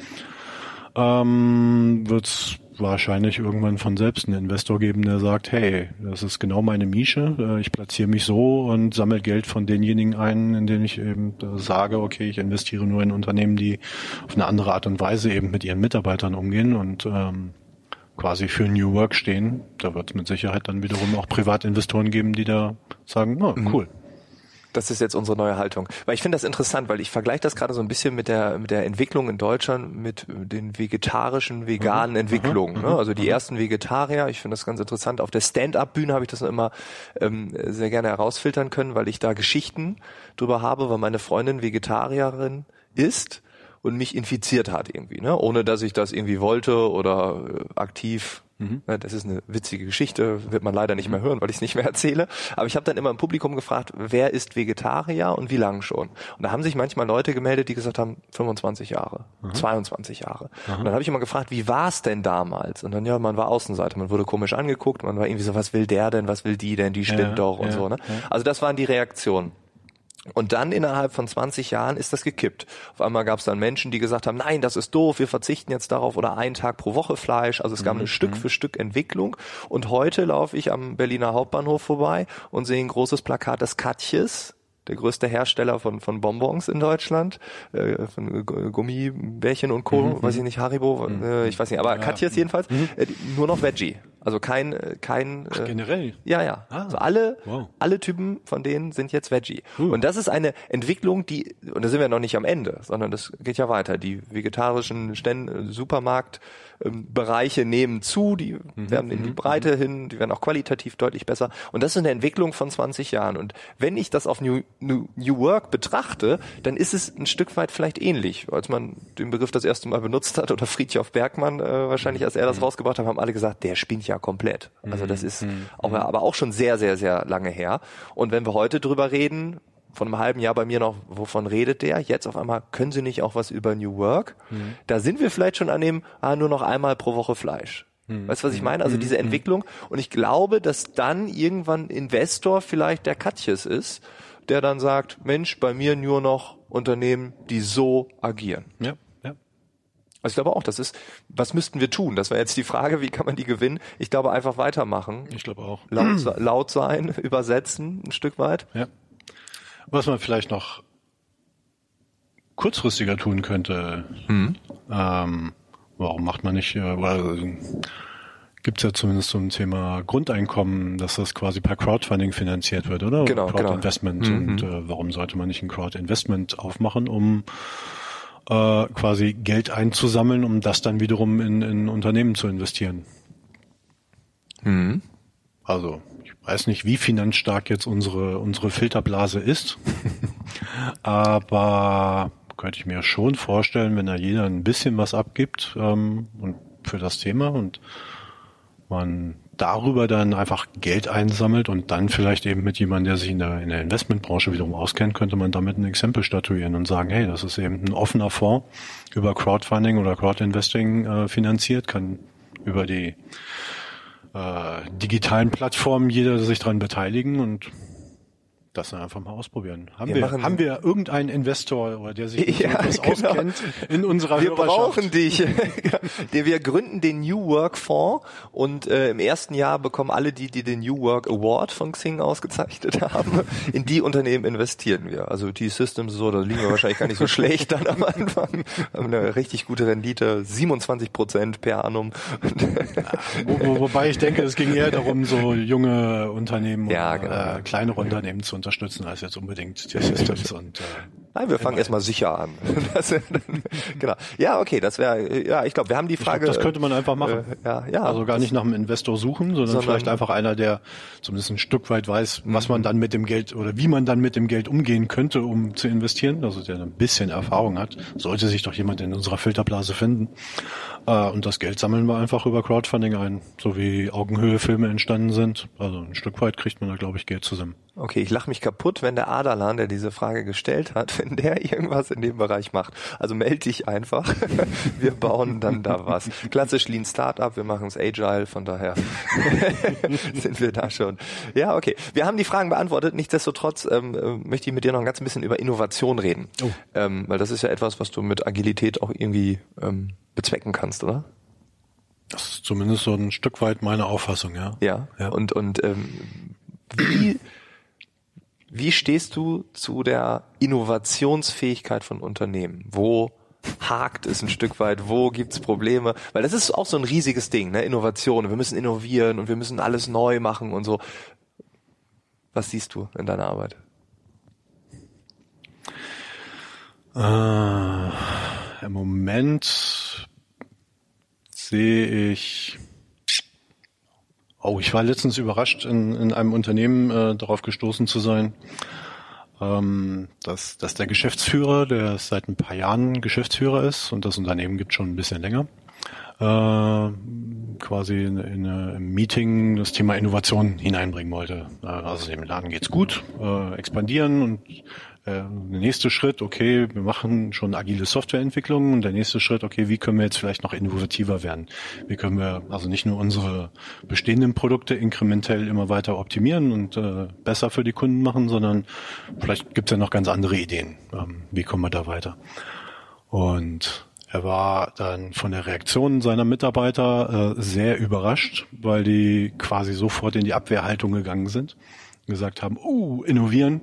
Ähm, wird's wahrscheinlich irgendwann von selbst einen Investor geben, der sagt, hey, das ist genau meine Nische, äh, ich platziere mich so und sammle Geld von denjenigen ein, in denen ich eben sage, okay, ich investiere nur in Unternehmen, die auf eine andere Art und Weise eben mit ihren Mitarbeitern umgehen und ähm, quasi für New Work stehen. Da wird es mit Sicherheit dann wiederum auch Privatinvestoren geben, die da sagen, oh, cool. Mhm das ist jetzt unsere neue Haltung. Weil ich finde das interessant, weil ich vergleiche das gerade so ein bisschen mit der mit der Entwicklung in Deutschland mit den vegetarischen, veganen mhm. Entwicklungen. Ne? Mhm. Also die mhm. ersten Vegetarier, ich finde das ganz interessant. Auf der Stand-up-Bühne habe ich das immer ähm, sehr gerne herausfiltern können, weil ich da Geschichten drüber habe, weil meine Freundin Vegetarierin ist und mich infiziert hat irgendwie, ne? ohne dass ich das irgendwie wollte oder äh, aktiv Mhm. Das ist eine witzige Geschichte, wird man leider nicht mehr hören, weil ich es nicht mehr erzähle. Aber ich habe dann immer im Publikum gefragt, wer ist Vegetarier und wie lang schon? Und da haben sich manchmal Leute gemeldet, die gesagt haben, 25 Jahre, mhm. 22 Jahre. Mhm. Und dann habe ich immer gefragt, wie war es denn damals? Und dann, ja, man war Außenseiter, man wurde komisch angeguckt, man war irgendwie so, was will der denn, was will die denn, die spinnt ja, doch und ja, so. Ne? Ja. Also das waren die Reaktionen. Und dann innerhalb von 20 Jahren ist das gekippt. Auf einmal gab es dann Menschen, die gesagt haben, nein, das ist doof, wir verzichten jetzt darauf oder einen Tag pro Woche Fleisch. Also es gab mhm. eine Stück für Stück Entwicklung. Und heute laufe ich am Berliner Hauptbahnhof vorbei und sehe ein großes Plakat des Katjes der größte Hersteller von, von Bonbons in Deutschland, äh, von Gummibärchen und Co., mhm. weiß ich nicht, Haribo, mhm. äh, ich weiß nicht, aber ja. Katjes jedenfalls, mhm. äh, nur noch Veggie. Also kein, äh, kein. Ach, äh, generell. Ja, ja. Ah. Also alle, wow. alle Typen von denen sind jetzt Veggie. Uh. Und das ist eine Entwicklung, die, und da sind wir noch nicht am Ende, sondern das geht ja weiter. Die vegetarischen Stände, Supermarkt, ähm, Bereiche nehmen zu, die mhm. werden in die mhm. Breite mhm. hin, die werden auch qualitativ deutlich besser. Und das ist eine Entwicklung von 20 Jahren. Und wenn ich das auf New, New, New Work betrachte, dann ist es ein Stück weit vielleicht ähnlich. Als man den Begriff das erste Mal benutzt hat, oder Friedhof Bergmann äh, wahrscheinlich, als er das mhm. rausgebracht hat, haben alle gesagt, der spinnt ja komplett. Also das ist auch, aber auch schon sehr, sehr, sehr lange her. Und wenn wir heute drüber reden, von einem halben Jahr bei mir noch, wovon redet der? Jetzt auf einmal, können Sie nicht auch was über New Work? Mhm. Da sind wir vielleicht schon an dem, ah, nur noch einmal pro Woche Fleisch. Mhm. Weißt du, was ich meine? Also mhm. diese mhm. Entwicklung. Und ich glaube, dass dann irgendwann Investor vielleicht der Katjes ist, der dann sagt, Mensch, bei mir nur noch Unternehmen, die so agieren. Ja. ja. Also ich glaube auch, das ist, was müssten wir tun? Das wäre jetzt die Frage, wie kann man die gewinnen? Ich glaube einfach weitermachen. Ich glaube auch. Laut, laut sein, <laughs> übersetzen, ein Stück weit. Ja. Was man vielleicht noch kurzfristiger tun könnte, mhm. ähm, warum macht man nicht, äh, weil gibt es ja zumindest zum Thema Grundeinkommen, dass das quasi per Crowdfunding finanziert wird, oder? Genau, Crowdinvestment. Genau. Und mhm. äh, warum sollte man nicht ein Crowdinvestment aufmachen, um äh, quasi Geld einzusammeln, um das dann wiederum in, in Unternehmen zu investieren? Mhm. Also weiß nicht, wie finanzstark jetzt unsere, unsere Filterblase ist. <laughs> Aber könnte ich mir schon vorstellen, wenn da jeder ein bisschen was abgibt ähm, und für das Thema und man darüber dann einfach Geld einsammelt und dann vielleicht eben mit jemandem, der sich in der, in der Investmentbranche wiederum auskennt, könnte man damit ein Exempel statuieren und sagen, hey, das ist eben ein offener Fonds über Crowdfunding oder Crowdinvesting äh, finanziert, kann über die äh, digitalen Plattformen jeder sich dran beteiligen und das dann einfach mal ausprobieren. Haben wir, wir haben wir irgendeinen Investor, oder der sich <laughs> ja, genau. auskennt in unserer Wir brauchen dich. <laughs> wir gründen den New Work Fonds und äh, im ersten Jahr bekommen alle die, die den New Work Award von Xing ausgezeichnet haben, in die Unternehmen investieren wir. Also die Systems so, da liegen wir wahrscheinlich gar nicht so <laughs> schlecht dann am Anfang. Haben eine richtig gute Rendite, 27 Prozent per annum. Wo, wo, wobei ich denke, es ging eher darum, so junge Unternehmen, ja, genau. äh, kleinere Unternehmen zu unterstützen als jetzt unbedingt die Systems und äh, Nein, wir fangen erstmal sicher an. <laughs> Das, genau. Ja, okay, das wäre ja, ich glaube, wir haben die Frage. Glaub, das könnte man einfach machen. Äh, ja, ja. Also gar nicht nach einem Investor suchen, sondern, sondern, vielleicht einfach einer, der zumindest ein Stück weit weiß, was man mhm. dann mit dem Geld oder wie man dann mit dem Geld umgehen könnte, um zu investieren. Also der ein bisschen Erfahrung hat, sollte sich doch jemand in unserer Filterblase finden. Äh, und das Geld sammeln wir einfach über Crowdfunding ein, so wie Augenhöhe-Filme entstanden sind. Also ein Stück weit kriegt man da, glaube ich, Geld zusammen. Okay, ich lache mich kaputt, wenn der Adalan, der diese Frage gestellt hat, <laughs> wenn der irgendwas in dem Bereich macht. Also melde dich einfach. <laughs> Wir bauen dann da was. Klassisch Lean Startup, wir machen es agile, von daher <laughs> sind wir da schon. Ja, okay. Wir haben die Fragen beantwortet. Nichtsdestotrotz ähm, äh, möchte ich mit dir noch ein ganz bisschen über Innovation reden. Oh. Ähm, weil das ist ja etwas, was du mit Agilität auch irgendwie ähm, bezwecken kannst, oder? Das ist zumindest so ein Stück weit meine Auffassung, ja. Ja. ja. Und, und ähm, wie wie stehst du zu der Innovationsfähigkeit von Unternehmen? Wo hakt es ein Stück weit? Wo gibt's Probleme? Weil das ist auch so ein riesiges Ding, ne? Innovation. Wir müssen innovieren und wir müssen alles neu machen und so. Was siehst du in deiner Arbeit? Äh, Im Moment sehe ich Oh, ich war letztens überrascht, in, in einem Unternehmen äh, darauf gestoßen zu sein, ähm, dass, dass der Geschäftsführer, der seit ein paar Jahren Geschäftsführer ist und das Unternehmen gibt schon ein bisschen länger, äh, quasi in, in einem Meeting das Thema Innovation hineinbringen wollte. Äh, also dem Laden geht's gut, äh, expandieren und äh, der nächste Schritt, okay, wir machen schon agile Softwareentwicklung und der nächste Schritt, okay, wie können wir jetzt vielleicht noch innovativer werden? Wie können wir also nicht nur unsere bestehenden Produkte inkrementell immer weiter optimieren und äh, besser für die Kunden machen, sondern vielleicht gibt es ja noch ganz andere Ideen. Ähm, wie kommen wir da weiter? Und er war dann von der Reaktion seiner Mitarbeiter äh, sehr überrascht, weil die quasi sofort in die Abwehrhaltung gegangen sind, gesagt haben, uh, innovieren,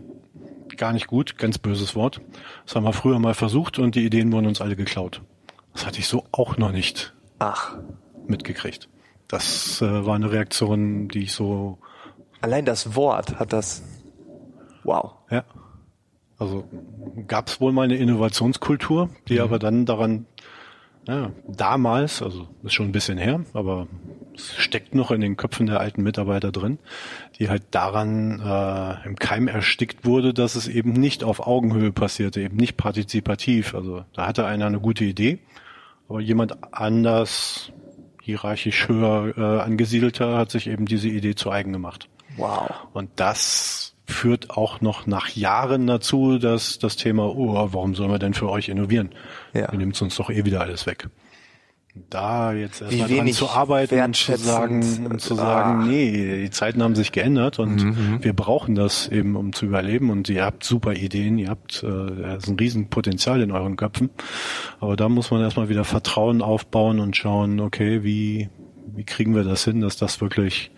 gar nicht gut, ganz böses Wort. Das haben wir früher mal versucht und die Ideen wurden uns alle geklaut. Das hatte ich so auch noch nicht Ach. mitgekriegt. Das äh, war eine Reaktion, die ich so. Allein das Wort hat das. Wow. Ja. Also gab es wohl mal eine Innovationskultur, die mhm. aber dann daran ja, damals, also ist schon ein bisschen her, aber es steckt noch in den Köpfen der alten Mitarbeiter drin, die halt daran äh, im Keim erstickt wurde, dass es eben nicht auf Augenhöhe passierte, eben nicht partizipativ. Also da hatte einer eine gute Idee, aber jemand anders, hierarchisch höher äh, angesiedelter, hat sich eben diese Idee zu eigen gemacht. Wow. Und das führt auch noch nach Jahren dazu, dass das Thema, oh, warum sollen wir denn für euch innovieren? Ja. Ihr nehmt uns doch eh wieder alles weg. Da jetzt erstmal dran zu arbeiten und zu sagen, und zu sagen, ah. nee, die Zeiten haben sich geändert und mhm. wir brauchen das eben, um zu überleben. Und ihr habt super Ideen, ihr habt, äh, ist ein Riesenpotenzial in euren Köpfen. Aber da muss man erstmal wieder Vertrauen aufbauen und schauen, okay, wie, wie kriegen wir das hin, dass das wirklich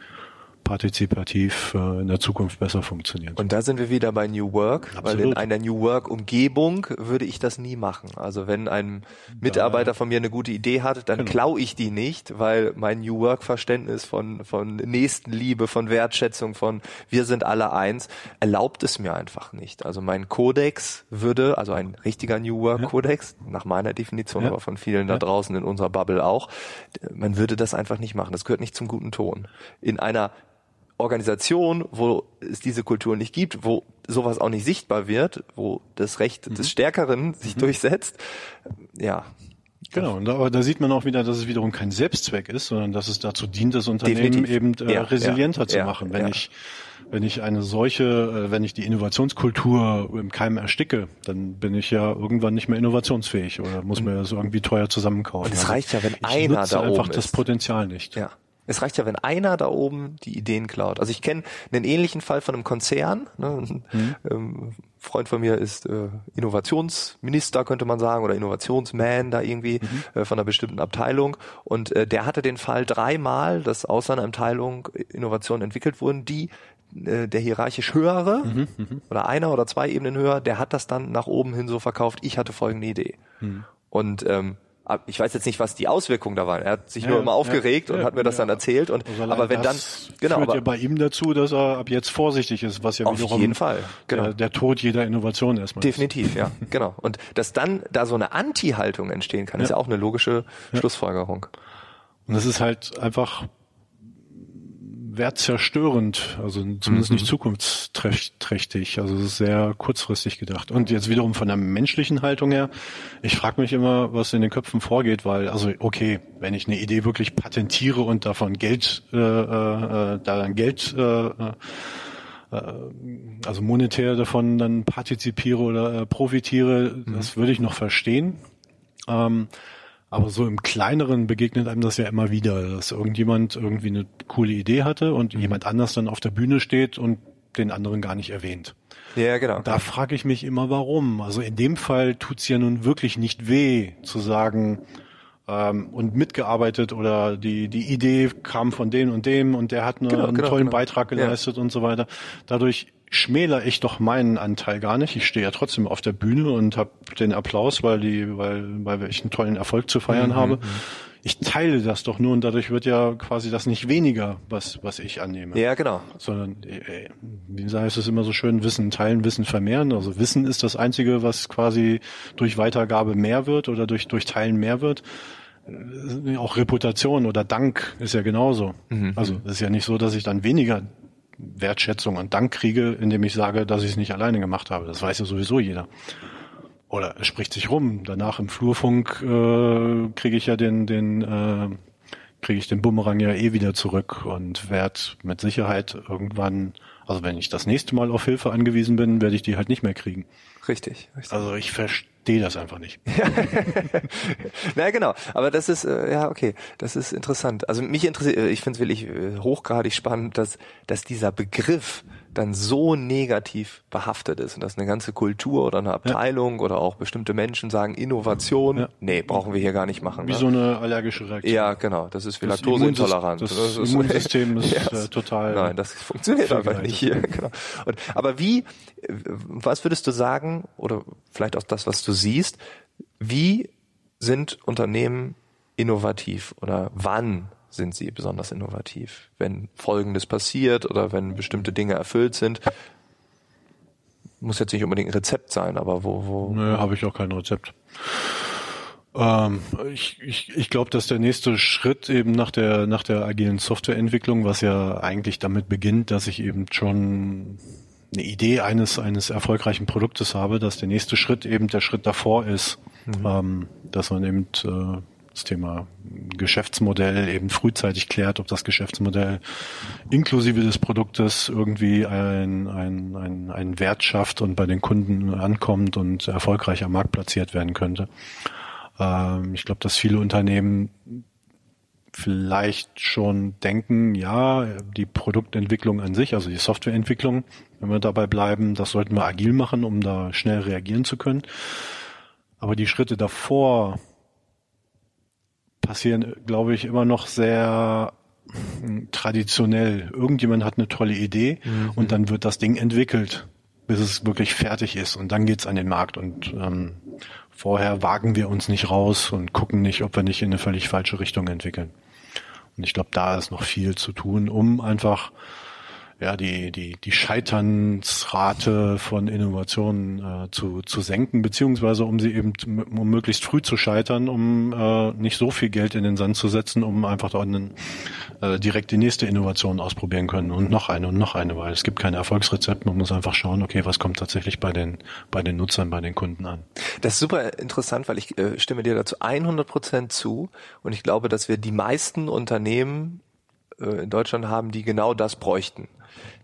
partizipativ äh, in der Zukunft besser funktioniert. Und da sind wir wieder bei New Work, Absolut. weil in einer New Work Umgebung würde ich das nie machen. Also wenn ein Mitarbeiter von mir eine gute Idee hat, dann genau. klaue ich die nicht, weil mein New Work Verständnis von von Nächstenliebe, von Wertschätzung, von wir sind alle eins erlaubt es mir einfach nicht. Also mein Kodex würde, also ein richtiger New Work Kodex ja. nach meiner Definition, ja. aber von vielen da draußen in unserer Bubble auch, man würde das einfach nicht machen. Das gehört nicht zum guten Ton. In einer Organisation, wo es diese Kultur nicht gibt, wo sowas auch nicht sichtbar wird, wo das Recht mhm. des Stärkeren sich mhm. durchsetzt, ja. Genau, und da, aber da sieht man auch wieder, dass es wiederum kein Selbstzweck ist, sondern dass es dazu dient, das Unternehmen Definitiv. eben äh, ja, resilienter ja, zu ja, machen. Wenn ich wenn ich eine solche, äh, wenn ich die Innovationskultur im Keim ersticke, dann bin ich ja irgendwann nicht mehr innovationsfähig oder muss mir das irgendwie teuer zusammenkaufen. Und es reicht ja, wenn ich einer da einfach oben das Potenzial nicht. Ja. Es reicht ja, wenn einer da oben die Ideen klaut. Also ich kenne einen ähnlichen Fall von einem Konzern. Ne? Mhm. Ähm, Freund von mir ist äh, Innovationsminister, könnte man sagen, oder Innovationsman da irgendwie mhm. äh, von einer bestimmten Abteilung. Und äh, der hatte den Fall dreimal, dass aus seiner Abteilung Innovationen entwickelt wurden, die äh, der hierarchisch höhere mhm, mhm, oder einer oder zwei Ebenen höher, der hat das dann nach oben hin so verkauft, ich hatte folgende Idee. Mhm. Und ähm, ich weiß jetzt nicht, was die Auswirkungen da waren. Er hat sich ja, nur immer aufgeregt ja, und hat mir das dann erzählt. Und also aber wenn dann genau, führt aber, ja bei ihm dazu, dass er ab jetzt vorsichtig ist, was ja auf wiederum jeden Fall genau. der, der Tod jeder Innovation erstmal Definitiv, ist. ja, <laughs> genau. Und dass dann da so eine Anti-Haltung entstehen kann, ist ja auch eine logische Schlussfolgerung. Und das ist halt einfach wertzerstörend, also zumindest mhm. nicht zukunftsträchtig. Also es ist sehr kurzfristig gedacht. Und jetzt wiederum von der menschlichen Haltung her, ich frage mich immer, was in den Köpfen vorgeht, weil, also okay, wenn ich eine Idee wirklich patentiere und davon Geld, äh, äh, da Geld äh, äh, also monetär davon dann partizipiere oder äh, profitiere, mhm. das würde ich noch verstehen. Ähm, aber so im Kleineren begegnet einem das ja immer wieder, dass irgendjemand irgendwie eine coole Idee hatte und mhm. jemand anders dann auf der Bühne steht und den anderen gar nicht erwähnt. Ja, genau. Da frage ich mich immer, warum. Also in dem Fall tut's ja nun wirklich nicht weh, zu sagen, ähm, und mitgearbeitet oder die, die Idee kam von dem und dem und der hat eine, genau, einen genau, tollen genau. Beitrag geleistet ja. und so weiter. Dadurch schmäler ich doch meinen Anteil gar nicht. Ich stehe ja trotzdem auf der Bühne und habe den Applaus, weil die, weil, weil ich einen tollen Erfolg zu feiern mhm. habe. Mhm. Ich teile das doch nur und dadurch wird ja quasi das nicht weniger, was, was ich annehme. Ja, genau. Sondern, äh, wie heißt es immer so schön, Wissen teilen, Wissen vermehren. Also Wissen ist das Einzige, was quasi durch Weitergabe mehr wird oder durch, durch Teilen mehr wird äh, auch Reputation oder Dank ist ja genauso. Mhm. Also es ist ja nicht so, dass ich dann weniger Wertschätzung und Dank kriege, indem ich sage, dass ich es nicht alleine gemacht habe. Das weiß ja sowieso jeder. Oder es spricht sich rum. Danach im Flurfunk äh, kriege ich ja den, den äh, kriege ich den Bumerang ja eh wieder zurück und werde mit Sicherheit irgendwann, also wenn ich das nächste Mal auf Hilfe angewiesen bin, werde ich die halt nicht mehr kriegen. Richtig, richtig. Also ich verstehe das einfach nicht. <laughs> Na genau, aber das ist äh, ja okay, das ist interessant. Also mich interessiert, äh, ich finde es wirklich äh, hochgradig spannend, dass dass dieser Begriff dann so negativ behaftet ist und dass eine ganze Kultur oder eine Abteilung ja. oder auch bestimmte Menschen sagen Innovation, ja. nee, brauchen wir hier gar nicht machen. Wie ne? so eine allergische Reaktion. Ja, genau, das ist wie Laktoseintolerant. Das, das, das Immunsystem <laughs> ist, ist äh, total Nein, das funktioniert einfach nicht hier, <laughs> genau. Und, aber wie was würdest du sagen oder vielleicht auch das, was du siehst, wie sind Unternehmen innovativ oder wann sind sie besonders innovativ? Wenn Folgendes passiert oder wenn bestimmte Dinge erfüllt sind, muss jetzt nicht unbedingt ein Rezept sein, aber wo, wo? Nö, habe ich auch kein Rezept. Ähm, ich ich, ich glaube, dass der nächste Schritt eben nach der nach der agilen Softwareentwicklung, was ja eigentlich damit beginnt, dass ich eben schon eine Idee eines eines erfolgreichen Produktes habe, dass der nächste Schritt eben der Schritt davor ist, mhm. ähm, dass man eben äh, das Thema Geschäftsmodell eben frühzeitig klärt, ob das Geschäftsmodell inklusive des Produktes irgendwie ein, ein, ein, ein Wert schafft und bei den Kunden ankommt und erfolgreich am Markt platziert werden könnte. Ähm, ich glaube, dass viele Unternehmen vielleicht schon denken, ja, die Produktentwicklung an sich, also die Softwareentwicklung, wenn wir dabei bleiben, das sollten wir agil machen, um da schnell reagieren zu können. Aber die Schritte davor passieren, glaube ich, immer noch sehr hm, traditionell. Irgendjemand hat eine tolle Idee mhm. und dann wird das Ding entwickelt, bis es wirklich fertig ist und dann geht's an den Markt und ähm, vorher wagen wir uns nicht raus und gucken nicht, ob wir nicht in eine völlig falsche Richtung entwickeln. Und ich glaube, da ist noch viel zu tun, um einfach ja, die, die, die Scheiternsrate von Innovationen äh, zu, zu senken, beziehungsweise um sie eben um möglichst früh zu scheitern, um äh, nicht so viel Geld in den Sand zu setzen, um einfach dann äh, direkt die nächste Innovation ausprobieren können und noch eine und noch eine, weil es gibt kein Erfolgsrezept. Man muss einfach schauen, okay, was kommt tatsächlich bei den, bei den Nutzern, bei den Kunden an. Das ist super interessant, weil ich äh, stimme dir dazu 100 Prozent zu und ich glaube, dass wir die meisten Unternehmen äh, in Deutschland haben, die genau das bräuchten.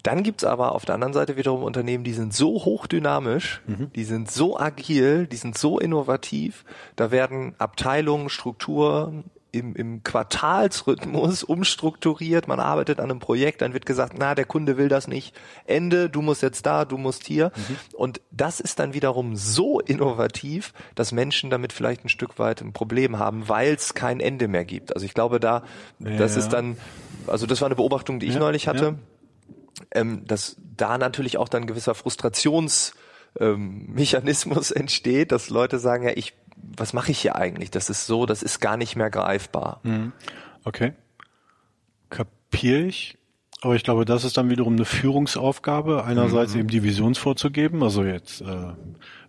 Dann gibt's aber auf der anderen Seite wiederum Unternehmen, die sind so hochdynamisch, mhm. die sind so agil, die sind so innovativ, da werden Abteilungen, Strukturen im, im Quartalsrhythmus <laughs> umstrukturiert, man arbeitet an einem Projekt, dann wird gesagt, na, der Kunde will das nicht, Ende, du musst jetzt da, du musst hier. Mhm. Und das ist dann wiederum so innovativ, dass Menschen damit vielleicht ein Stück weit ein Problem haben, weil es kein Ende mehr gibt. Also ich glaube da, ja. das ist dann, also das war eine Beobachtung, die ich ja, neulich hatte. Ähm, dass da natürlich auch dann gewisser Frustrationsmechanismus <laughs> ähm, entsteht, dass Leute sagen, ja, ich, was mache ich hier eigentlich? Das ist so, das ist gar nicht mehr greifbar. Mhm. Okay. Kapiere ich. Aber ich glaube, das ist dann wiederum eine Führungsaufgabe, einerseits mhm. eben die Visions vorzugeben. Also jetzt, äh,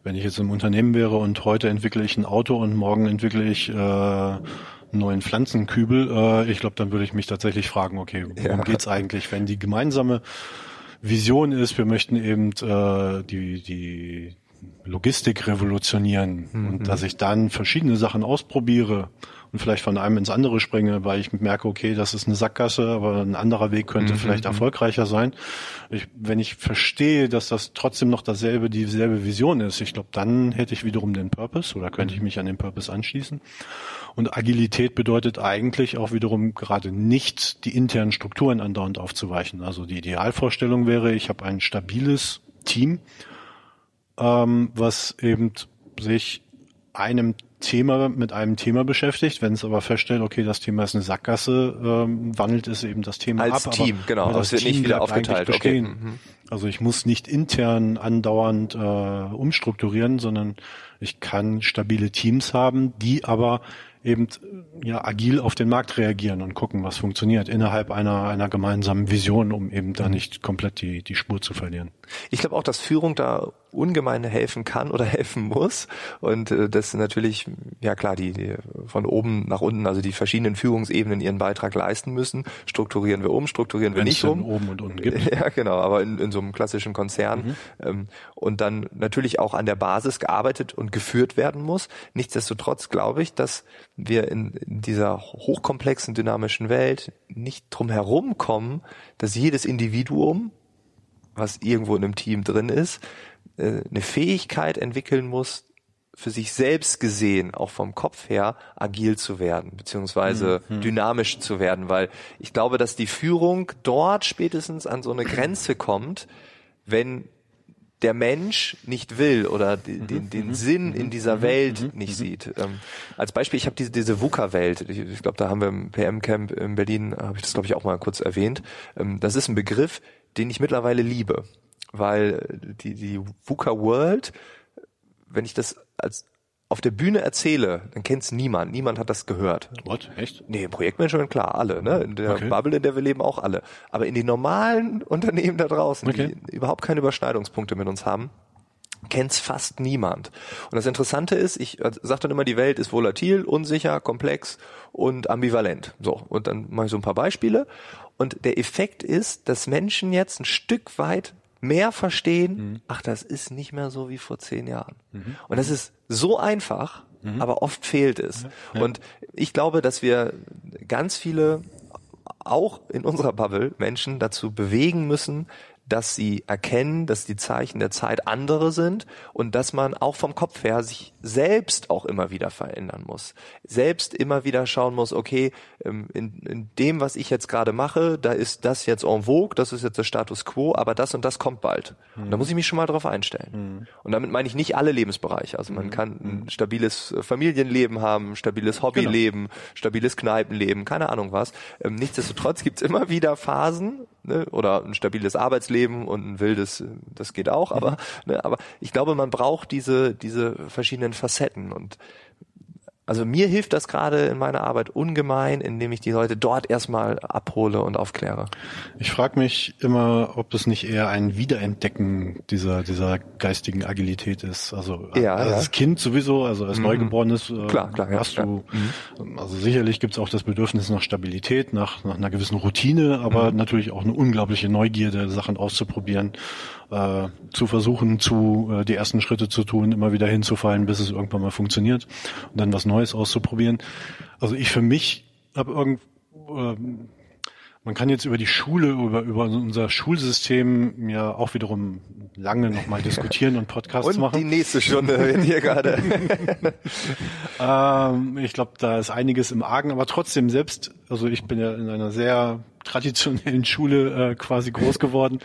wenn ich jetzt im Unternehmen wäre und heute entwickle ich ein Auto und morgen entwickle ich äh, neuen Pflanzenkübel, äh, ich glaube, dann würde ich mich tatsächlich fragen, okay, worum ja. geht's eigentlich, wenn die gemeinsame Vision ist, wir möchten eben äh, die, die Logistik revolutionieren mhm. und dass ich dann verschiedene Sachen ausprobiere und vielleicht von einem ins andere springe, weil ich merke, okay, das ist eine Sackgasse, aber ein anderer Weg könnte mhm. vielleicht mhm. erfolgreicher sein. Ich, wenn ich verstehe, dass das trotzdem noch dasselbe, dieselbe Vision ist, ich glaube, dann hätte ich wiederum den Purpose oder könnte ich mhm. mich an den Purpose anschließen. Und Agilität bedeutet eigentlich auch wiederum gerade nicht die internen Strukturen andauernd aufzuweichen. Also die Idealvorstellung wäre, ich habe ein stabiles Team, ähm, was eben sich einem Thema mit einem Thema beschäftigt. Wenn es aber feststellt, okay, das Thema ist eine Sackgasse, ähm, wandelt es eben das Thema Als ab. Team, aber, genau. Aber das wird Team nicht wieder aufgeteilt. Okay. Mhm. Also ich muss nicht intern andauernd äh, umstrukturieren, sondern ich kann stabile Teams haben, die aber eben ja agil auf den Markt reagieren und gucken, was funktioniert innerhalb einer einer gemeinsamen Vision, um eben da nicht komplett die die Spur zu verlieren. Ich glaube auch, dass Führung da ungemein helfen kann oder <laughs> helfen muss. Und äh, das natürlich ja klar die, die von oben nach unten also die verschiedenen Führungsebenen ihren Beitrag leisten müssen. Strukturieren wir um strukturieren wir nicht um. oben und unten <laughs> gibt. Ja genau aber in, in so einem klassischen Konzern mhm. ähm, und dann natürlich auch an der Basis gearbeitet und geführt werden muss. Nichtsdestotrotz glaube ich dass wir in, in dieser hochkomplexen dynamischen Welt nicht drum herum kommen dass jedes Individuum was irgendwo in einem Team drin ist, äh, eine Fähigkeit entwickeln muss, für sich selbst gesehen, auch vom Kopf her, agil zu werden, beziehungsweise mhm. dynamisch zu werden, weil ich glaube, dass die Führung dort spätestens an so eine Grenze kommt, wenn der Mensch nicht will oder den, den, den mhm. Sinn in mhm. dieser mhm. Welt nicht sieht. Ähm, als Beispiel, ich habe diese, diese VUCA-Welt, ich, ich glaube, da haben wir im PM-Camp in Berlin, habe ich das, glaube ich, auch mal kurz erwähnt. Ähm, das ist ein Begriff, den ich mittlerweile liebe, weil die, die VUCA-World, wenn ich das als auf der Bühne erzähle, dann kennt's niemand. Niemand hat das gehört. What? Echt? Nee, Projektmanagement, klar, alle. Ne? In der okay. Bubble, in der wir leben, auch alle. Aber in den normalen <laughs> Unternehmen da draußen, okay. die überhaupt keine Überschneidungspunkte mit uns haben, kennt's fast niemand. Und das Interessante ist, ich äh, sage dann immer, die Welt ist volatil, unsicher, komplex und ambivalent. So, und dann mache ich so ein paar Beispiele. Und der Effekt ist, dass Menschen jetzt ein Stück weit mehr verstehen, mhm. ach, das ist nicht mehr so wie vor zehn Jahren. Mhm. Und das ist so einfach, mhm. aber oft fehlt es. Ja. Und ich glaube, dass wir ganz viele auch in unserer Bubble Menschen dazu bewegen müssen, dass sie erkennen, dass die Zeichen der Zeit andere sind und dass man auch vom Kopf her sich selbst auch immer wieder verändern muss. Selbst immer wieder schauen muss, okay, ähm, in, in dem, was ich jetzt gerade mache, da ist das jetzt en vogue, das ist jetzt der Status quo, aber das und das kommt bald. Mhm. Und da muss ich mich schon mal drauf einstellen. Mhm. Und damit meine ich nicht alle Lebensbereiche. Also man mhm. kann ein mhm. stabiles äh, Familienleben haben, stabiles Hobbyleben, genau. stabiles Kneipenleben, keine Ahnung was. Ähm, nichtsdestotrotz gibt's immer wieder Phasen, ne, oder ein stabiles Arbeitsleben und ein wildes, das geht auch, aber, mhm. ne, aber ich glaube, man braucht diese, diese verschiedenen Facetten und also mir hilft das gerade in meiner Arbeit ungemein, indem ich die Leute dort erstmal abhole und aufkläre. Ich frage mich immer, ob es nicht eher ein Wiederentdecken dieser dieser geistigen Agilität ist. Also ja, als ja. Kind sowieso, also als mhm. Neugeborenes äh, klar, klar, hast ja, du, mhm. also sicherlich gibt es auch das Bedürfnis nach Stabilität, nach, nach einer gewissen Routine, aber mhm. natürlich auch eine unglaubliche Neugierde, Sachen auszuprobieren äh, zu versuchen, zu äh, die ersten Schritte zu tun, immer wieder hinzufallen, bis es irgendwann mal funktioniert und dann was Neues auszuprobieren. Also ich für mich habe irgend äh, man kann jetzt über die Schule, über, über unser Schulsystem ja auch wiederum lange nochmal diskutieren und Podcasts und machen. Die nächste Stunde wird hier gerade. <laughs> ähm, ich glaube, da ist einiges im Argen, aber trotzdem selbst, also ich bin ja in einer sehr traditionellen Schule äh, quasi groß geworden.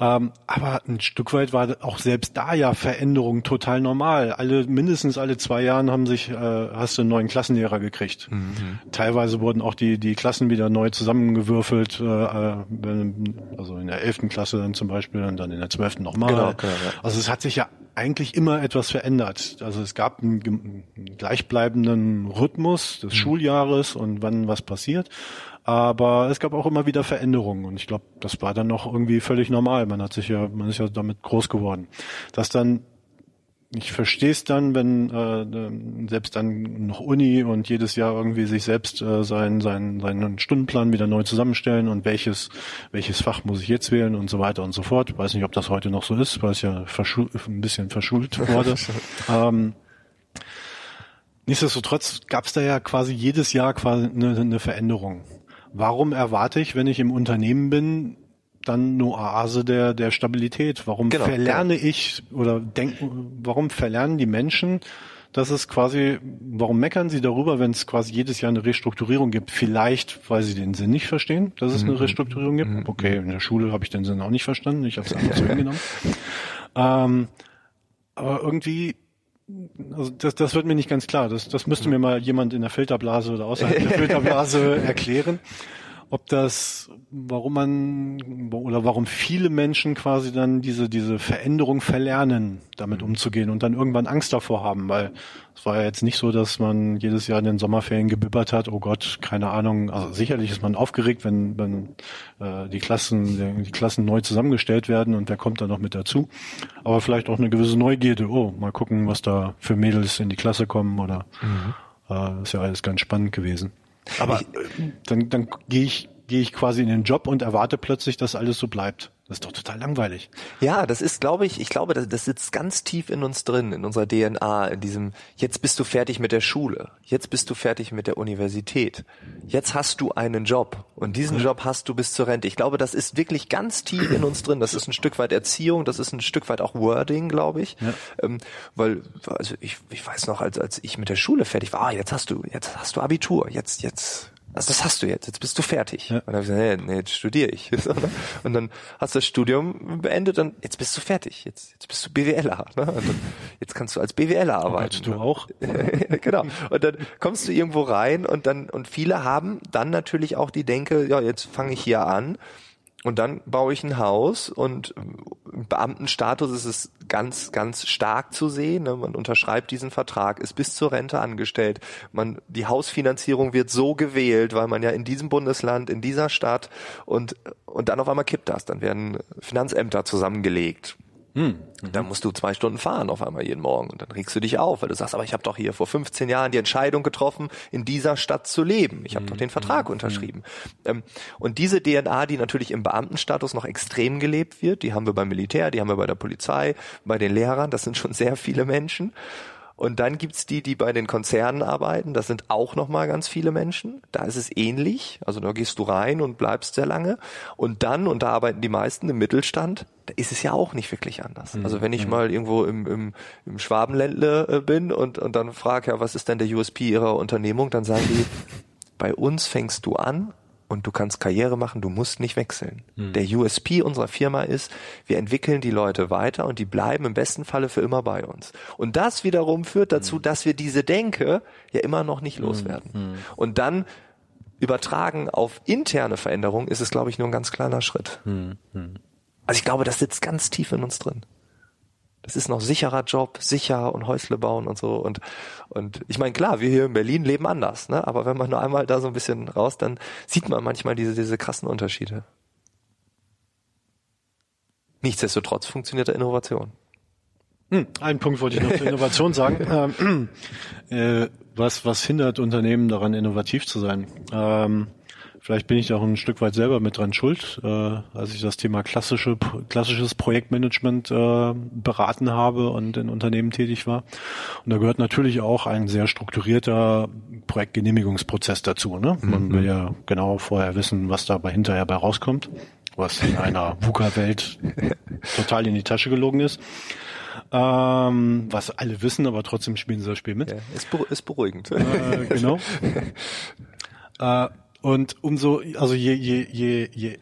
Ähm, aber ein Stück weit war auch selbst da ja Veränderung total normal. Alle mindestens alle zwei Jahren haben sich äh, hast du einen neuen Klassenlehrer gekriegt. Mhm. Teilweise wurden auch die die Klassen wieder neu zusammengewürfelt. Äh, also in der elften Klasse dann zum Beispiel und dann in der zwölften nochmal. Genau, genau, ja. Also es hat sich ja eigentlich immer etwas verändert. Also es gab einen, einen gleichbleibenden Rhythmus des mhm. Schuljahres und wann was passiert. Aber es gab auch immer wieder Veränderungen und ich glaube, das war dann noch irgendwie völlig normal. Man hat sich ja, man ist ja damit groß geworden. Dass dann, ich verstehe es dann, wenn äh, selbst dann noch Uni und jedes Jahr irgendwie sich selbst äh, seinen, seinen, seinen Stundenplan wieder neu zusammenstellen und welches, welches Fach muss ich jetzt wählen und so weiter und so fort. Ich weiß nicht, ob das heute noch so ist, weil es ja ein bisschen verschult <laughs> wurde. ähm, Nichtsdestotrotz gab es da ja quasi jedes Jahr quasi eine, eine Veränderung warum erwarte ich, wenn ich im Unternehmen bin, dann eine Oase der, der Stabilität? Warum genau, verlerne genau. ich oder denken, warum verlernen die Menschen, dass es quasi, warum meckern sie darüber, wenn es quasi jedes Jahr eine Restrukturierung gibt? Vielleicht, weil sie den Sinn nicht verstehen, dass es eine mhm. Restrukturierung gibt. Mhm. Okay, in der Schule habe ich den Sinn auch nicht verstanden, ich habe es einfach so <laughs> hingenommen. Ähm, aber irgendwie also das, das wird mir nicht ganz klar. Das, das müsste mir mal jemand in der Filterblase oder außerhalb der <laughs> Filterblase erklären ob das, warum man oder warum viele Menschen quasi dann diese diese Veränderung verlernen, damit mhm. umzugehen und dann irgendwann Angst davor haben, weil es war ja jetzt nicht so, dass man jedes Jahr in den Sommerferien gebibbert hat, oh Gott, keine Ahnung, also sicherlich ist man aufgeregt, wenn wenn äh, die Klassen die Klassen neu zusammengestellt werden und wer kommt da noch mit dazu, aber vielleicht auch eine gewisse Neugierde, oh, mal gucken, was da für Mädels in die Klasse kommen oder mhm. äh, ist ja alles ganz spannend gewesen. Aber ich, dann, dann gehe ich, gehe ich quasi in den Job und erwarte plötzlich, dass alles so bleibt. Das ist doch total langweilig. Ja, das ist, glaube ich, ich glaube, das, das sitzt ganz tief in uns drin, in unserer DNA, in diesem, jetzt bist du fertig mit der Schule, jetzt bist du fertig mit der Universität, jetzt hast du einen Job und diesen Job hast du bis zur Rente. Ich glaube, das ist wirklich ganz tief in uns drin. Das ist ein Stück weit Erziehung, das ist ein Stück weit auch Wording, glaube ich. Ja. Ähm, weil, also ich, ich weiß noch, als, als ich mit der Schule fertig war, ah, jetzt hast du, jetzt hast du Abitur, jetzt, jetzt also das hast du jetzt, jetzt bist du fertig. Ja. Und dann habe ich gesagt, nee, nee, jetzt studiere ich. <laughs> Und dann hast du das Studium beendet und jetzt bist du fertig. Jetzt, jetzt bist du BWLer. Ne? Und dann, jetzt kannst du als BWLer arbeiten. du auch. <laughs> genau. Und dann kommst du irgendwo rein und dann, und viele haben dann natürlich auch die Denke, ja, jetzt fange ich hier an und dann baue ich ein Haus und im Beamtenstatus ist es ganz, ganz stark zu sehen. Ne? Man unterschreibt diesen Vertrag, ist bis zur Rente angestellt. Man, die Hausfinanzierung wird so gewählt, weil man ja in diesem Bundesland, in dieser Stadt und, und dann auf einmal kippt das. Dann werden Finanzämter zusammengelegt hm. Dann musst du zwei Stunden fahren auf einmal jeden Morgen und dann regst du dich auf, weil du sagst, aber ich habe doch hier vor 15 Jahren die Entscheidung getroffen, in dieser Stadt zu leben. Ich habe hm. doch den Vertrag hm. unterschrieben. Hm. und diese DNA, die natürlich im Beamtenstatus noch extrem gelebt wird, die haben wir beim Militär, die haben wir bei der Polizei, bei den Lehrern, das sind schon sehr viele Menschen. Und dann gibt's die, die bei den Konzernen arbeiten. Das sind auch nochmal ganz viele Menschen. Da ist es ähnlich. Also da gehst du rein und bleibst sehr lange. Und dann, und da arbeiten die meisten im Mittelstand, da ist es ja auch nicht wirklich anders. Mhm. Also wenn ich mhm. mal irgendwo im, im, im Schwabenländle äh, bin und, und dann frage, ja, was ist denn der USP ihrer Unternehmung, dann sagen die, <laughs> bei uns fängst du an und du kannst Karriere machen, du musst nicht wechseln. Mhm. Der USP unserer Firma ist, wir entwickeln die Leute weiter und die bleiben im besten Falle für immer bei uns. Und das wiederum führt dazu, mhm. dass wir diese Denke ja immer noch nicht loswerden. Mhm. Und dann übertragen auf interne Veränderungen ist es, glaube ich, nur ein ganz kleiner Schritt. Also ich glaube, das sitzt ganz tief in uns drin. Das ist noch sicherer Job, sicher und Häusle bauen und so. Und, und ich meine, klar, wir hier in Berlin leben anders, ne? Aber wenn man nur einmal da so ein bisschen raus, dann sieht man manchmal diese, diese krassen Unterschiede. Nichtsdestotrotz funktioniert der Innovation. Hm, einen Punkt wollte ich noch zur Innovation sagen. <laughs> Ähm, äh, was, was hindert Unternehmen daran, innovativ zu sein? Ähm, Vielleicht bin ich auch ein Stück weit selber mit dran schuld, äh, als ich das Thema klassische, klassisches Projektmanagement äh, beraten habe und in Unternehmen tätig war. Und da gehört natürlich auch ein sehr strukturierter Projektgenehmigungsprozess dazu. Ne? Man mhm. will ja genau vorher wissen, was dabei hinterher bei rauskommt, was in einer <laughs> VUCA-Welt total in die Tasche gelogen ist. Ähm, was alle wissen, aber trotzdem spielen sie das Spiel mit. Ja, ist, beru ist beruhigend. Äh, genau. <laughs> äh, und umso, also je, je, je, je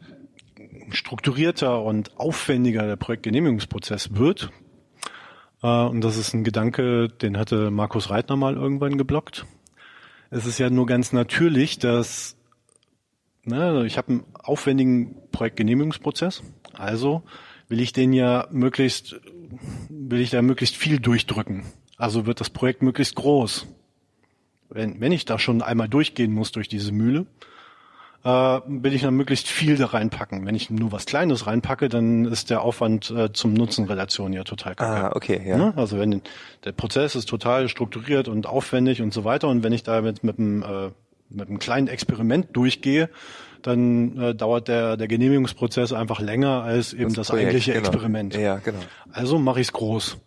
strukturierter und aufwendiger der Projektgenehmigungsprozess wird, äh, und das ist ein Gedanke, den hatte Markus Reitner mal irgendwann geblockt. Es ist ja nur ganz natürlich, dass ne, ich habe einen aufwendigen Projektgenehmigungsprozess, also will ich den ja möglichst, will ich da möglichst viel durchdrücken. Also wird das Projekt möglichst groß wenn, wenn ich da schon einmal durchgehen muss durch diese Mühle, äh, will ich dann möglichst viel da reinpacken. Wenn ich nur was Kleines reinpacke, dann ist der Aufwand äh, zum Nutzen-Relation ja total kacke. Ah, okay, ja. Ne? Also wenn der Prozess ist total strukturiert und aufwendig und so weiter und wenn ich da mit, mit einem äh, mit einem kleinen Experiment durchgehe, dann äh, dauert der, der Genehmigungsprozess einfach länger als eben das, das Projekt, eigentliche genau. Experiment. Ja, genau. Also mache ich es groß.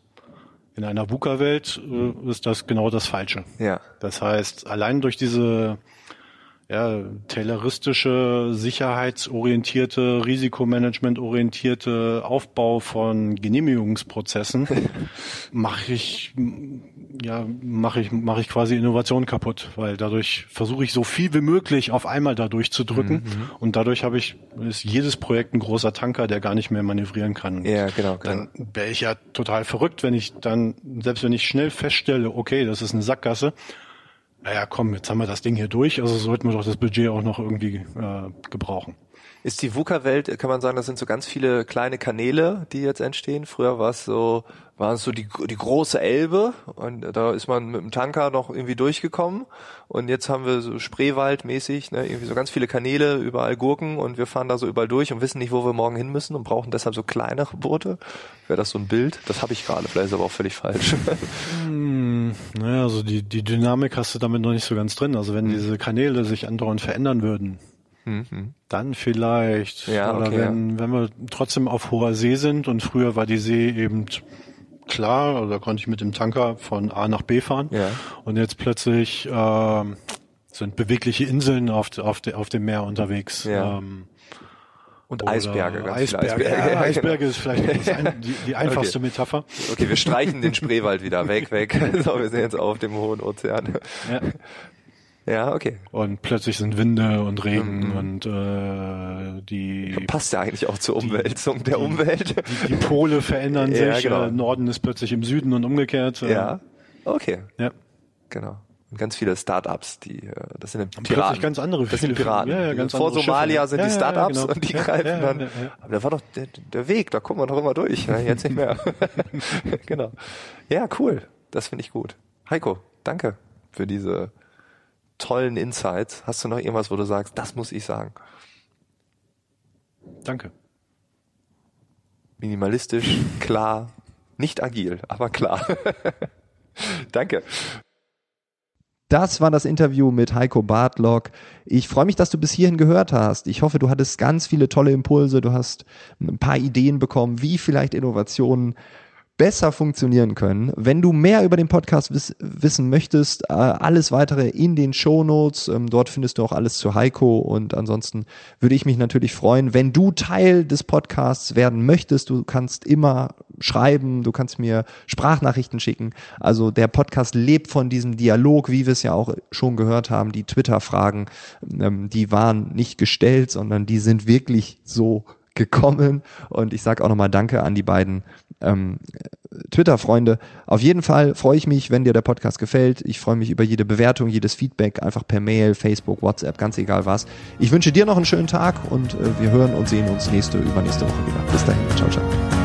In einer VUCA-Welt äh, ist das genau das Falsche. Ja. Das heißt, allein durch diese ja, tayloristische, sicherheitsorientierte, risikomanagementorientierte Aufbau von Genehmigungsprozessen <laughs> mache ich ja mache ich mache ich quasi Innovation kaputt, weil dadurch versuche ich so viel wie möglich auf einmal dadurch zu drücken mhm, und dadurch habe ich ist jedes Projekt ein großer Tanker, der gar nicht mehr manövrieren kann. Ja, genau. genau. Dann wäre ich ja total verrückt, wenn ich dann selbst wenn ich schnell feststelle, okay, das ist eine Sackgasse, naja, komm, jetzt haben wir das Ding hier durch, also sollten wir doch das Budget auch noch irgendwie äh, gebrauchen. Ist die VUCA-Welt, kann man sagen, das sind so ganz viele kleine Kanäle, die jetzt entstehen. Früher war es so, war es so die, die große Elbe und da ist man mit dem Tanker noch irgendwie durchgekommen und jetzt haben wir so Spreewald-mäßig, ne, irgendwie so ganz viele Kanäle, überall Gurken und wir fahren da so überall durch und wissen nicht, wo wir morgen hin müssen und brauchen deshalb so kleinere Boote. Wäre das so ein Bild? Das habe ich gerade, vielleicht ist aber auch völlig falsch. hm, naja, also die, die Dynamik hast du damit noch nicht so ganz drin. Also wenn hm. diese Kanäle sich andauernd verändern würden, Mhm. Dann vielleicht. Ja, Oder okay, wenn, wenn wir trotzdem auf hoher See sind und früher war die See eben klar, also da konnte ich mit dem Tanker von A nach B fahren. Ja. Und jetzt plötzlich äh, sind bewegliche Inseln auf, auf, de, auf dem Meer unterwegs. Ja. Ähm, Und Eisberge, ganz Eisberge, Eisberge. Ja, <laughs> Eisberge ist vielleicht ein, die, die <laughs> einfachste Okay. Metapher. Okay, wir streichen den Spreewald wieder weg, weg. <laughs> So, wir sind jetzt auf dem hohen Ozean. Ja. Ja, okay. Und plötzlich sind Winde und Regen Mhm. und äh, die, Passt ja eigentlich auch zur Umwälzung der Umwelt. die, die Pole verändern <laughs> Ja, sich. genau. Äh, Norden ist plötzlich im Süden und umgekehrt. Äh, Ja, okay, ja. genau. Und ganz viele Startups, die, äh, das sind Piraten. plötzlich ganz andere Das sind Piraten. Ja, ja, ganz Vor Somalia Schiffe. sind Ja, die ja, Startups genau. und die Ja, greifen ja, dann. ja, ja. Aber da war doch der, der Weg, da kommen wir doch immer durch. Ne? Jetzt nicht mehr. <laughs> <laughs> genau. Ja, cool. Das finde ich gut. Heiko, danke für diese tollen Insights. Hast du noch irgendwas, wo du sagst, das muss ich sagen? Danke. Minimalistisch, <laughs> klar, nicht agil, aber klar. <laughs> danke. Das war das Interview mit Heiko Bartlock. Ich freue mich, dass du bis hierhin gehört hast. Ich hoffe, du hattest ganz viele tolle Impulse. Du hast ein paar Ideen bekommen, wie vielleicht Innovationen besser funktionieren können. Wenn du mehr über den Podcast wiss wissen möchtest, äh, alles weitere in den Shownotes. Ähm, dort findest du auch alles zu Heiko und ansonsten würde ich mich natürlich freuen, wenn du Teil des Podcasts werden möchtest. Du kannst immer schreiben, du kannst mir Sprachnachrichten schicken. Also der Podcast lebt von diesem Dialog, wie wir es ja auch schon gehört haben. Die Twitter-Fragen, ähm, die waren nicht gestellt, sondern die sind wirklich so gekommen. Und ich sage auch nochmal Danke an die beiden ähm, Twitter-Freunde. Auf jeden Fall freue ich mich, wenn dir der Podcast gefällt. Ich freue mich über jede Bewertung, jedes Feedback, einfach per Mail, Facebook, WhatsApp, ganz egal was. Ich wünsche dir noch einen schönen Tag und äh, wir hören und sehen uns nächste, übernächste Woche wieder. Bis dahin. Ciao, ciao.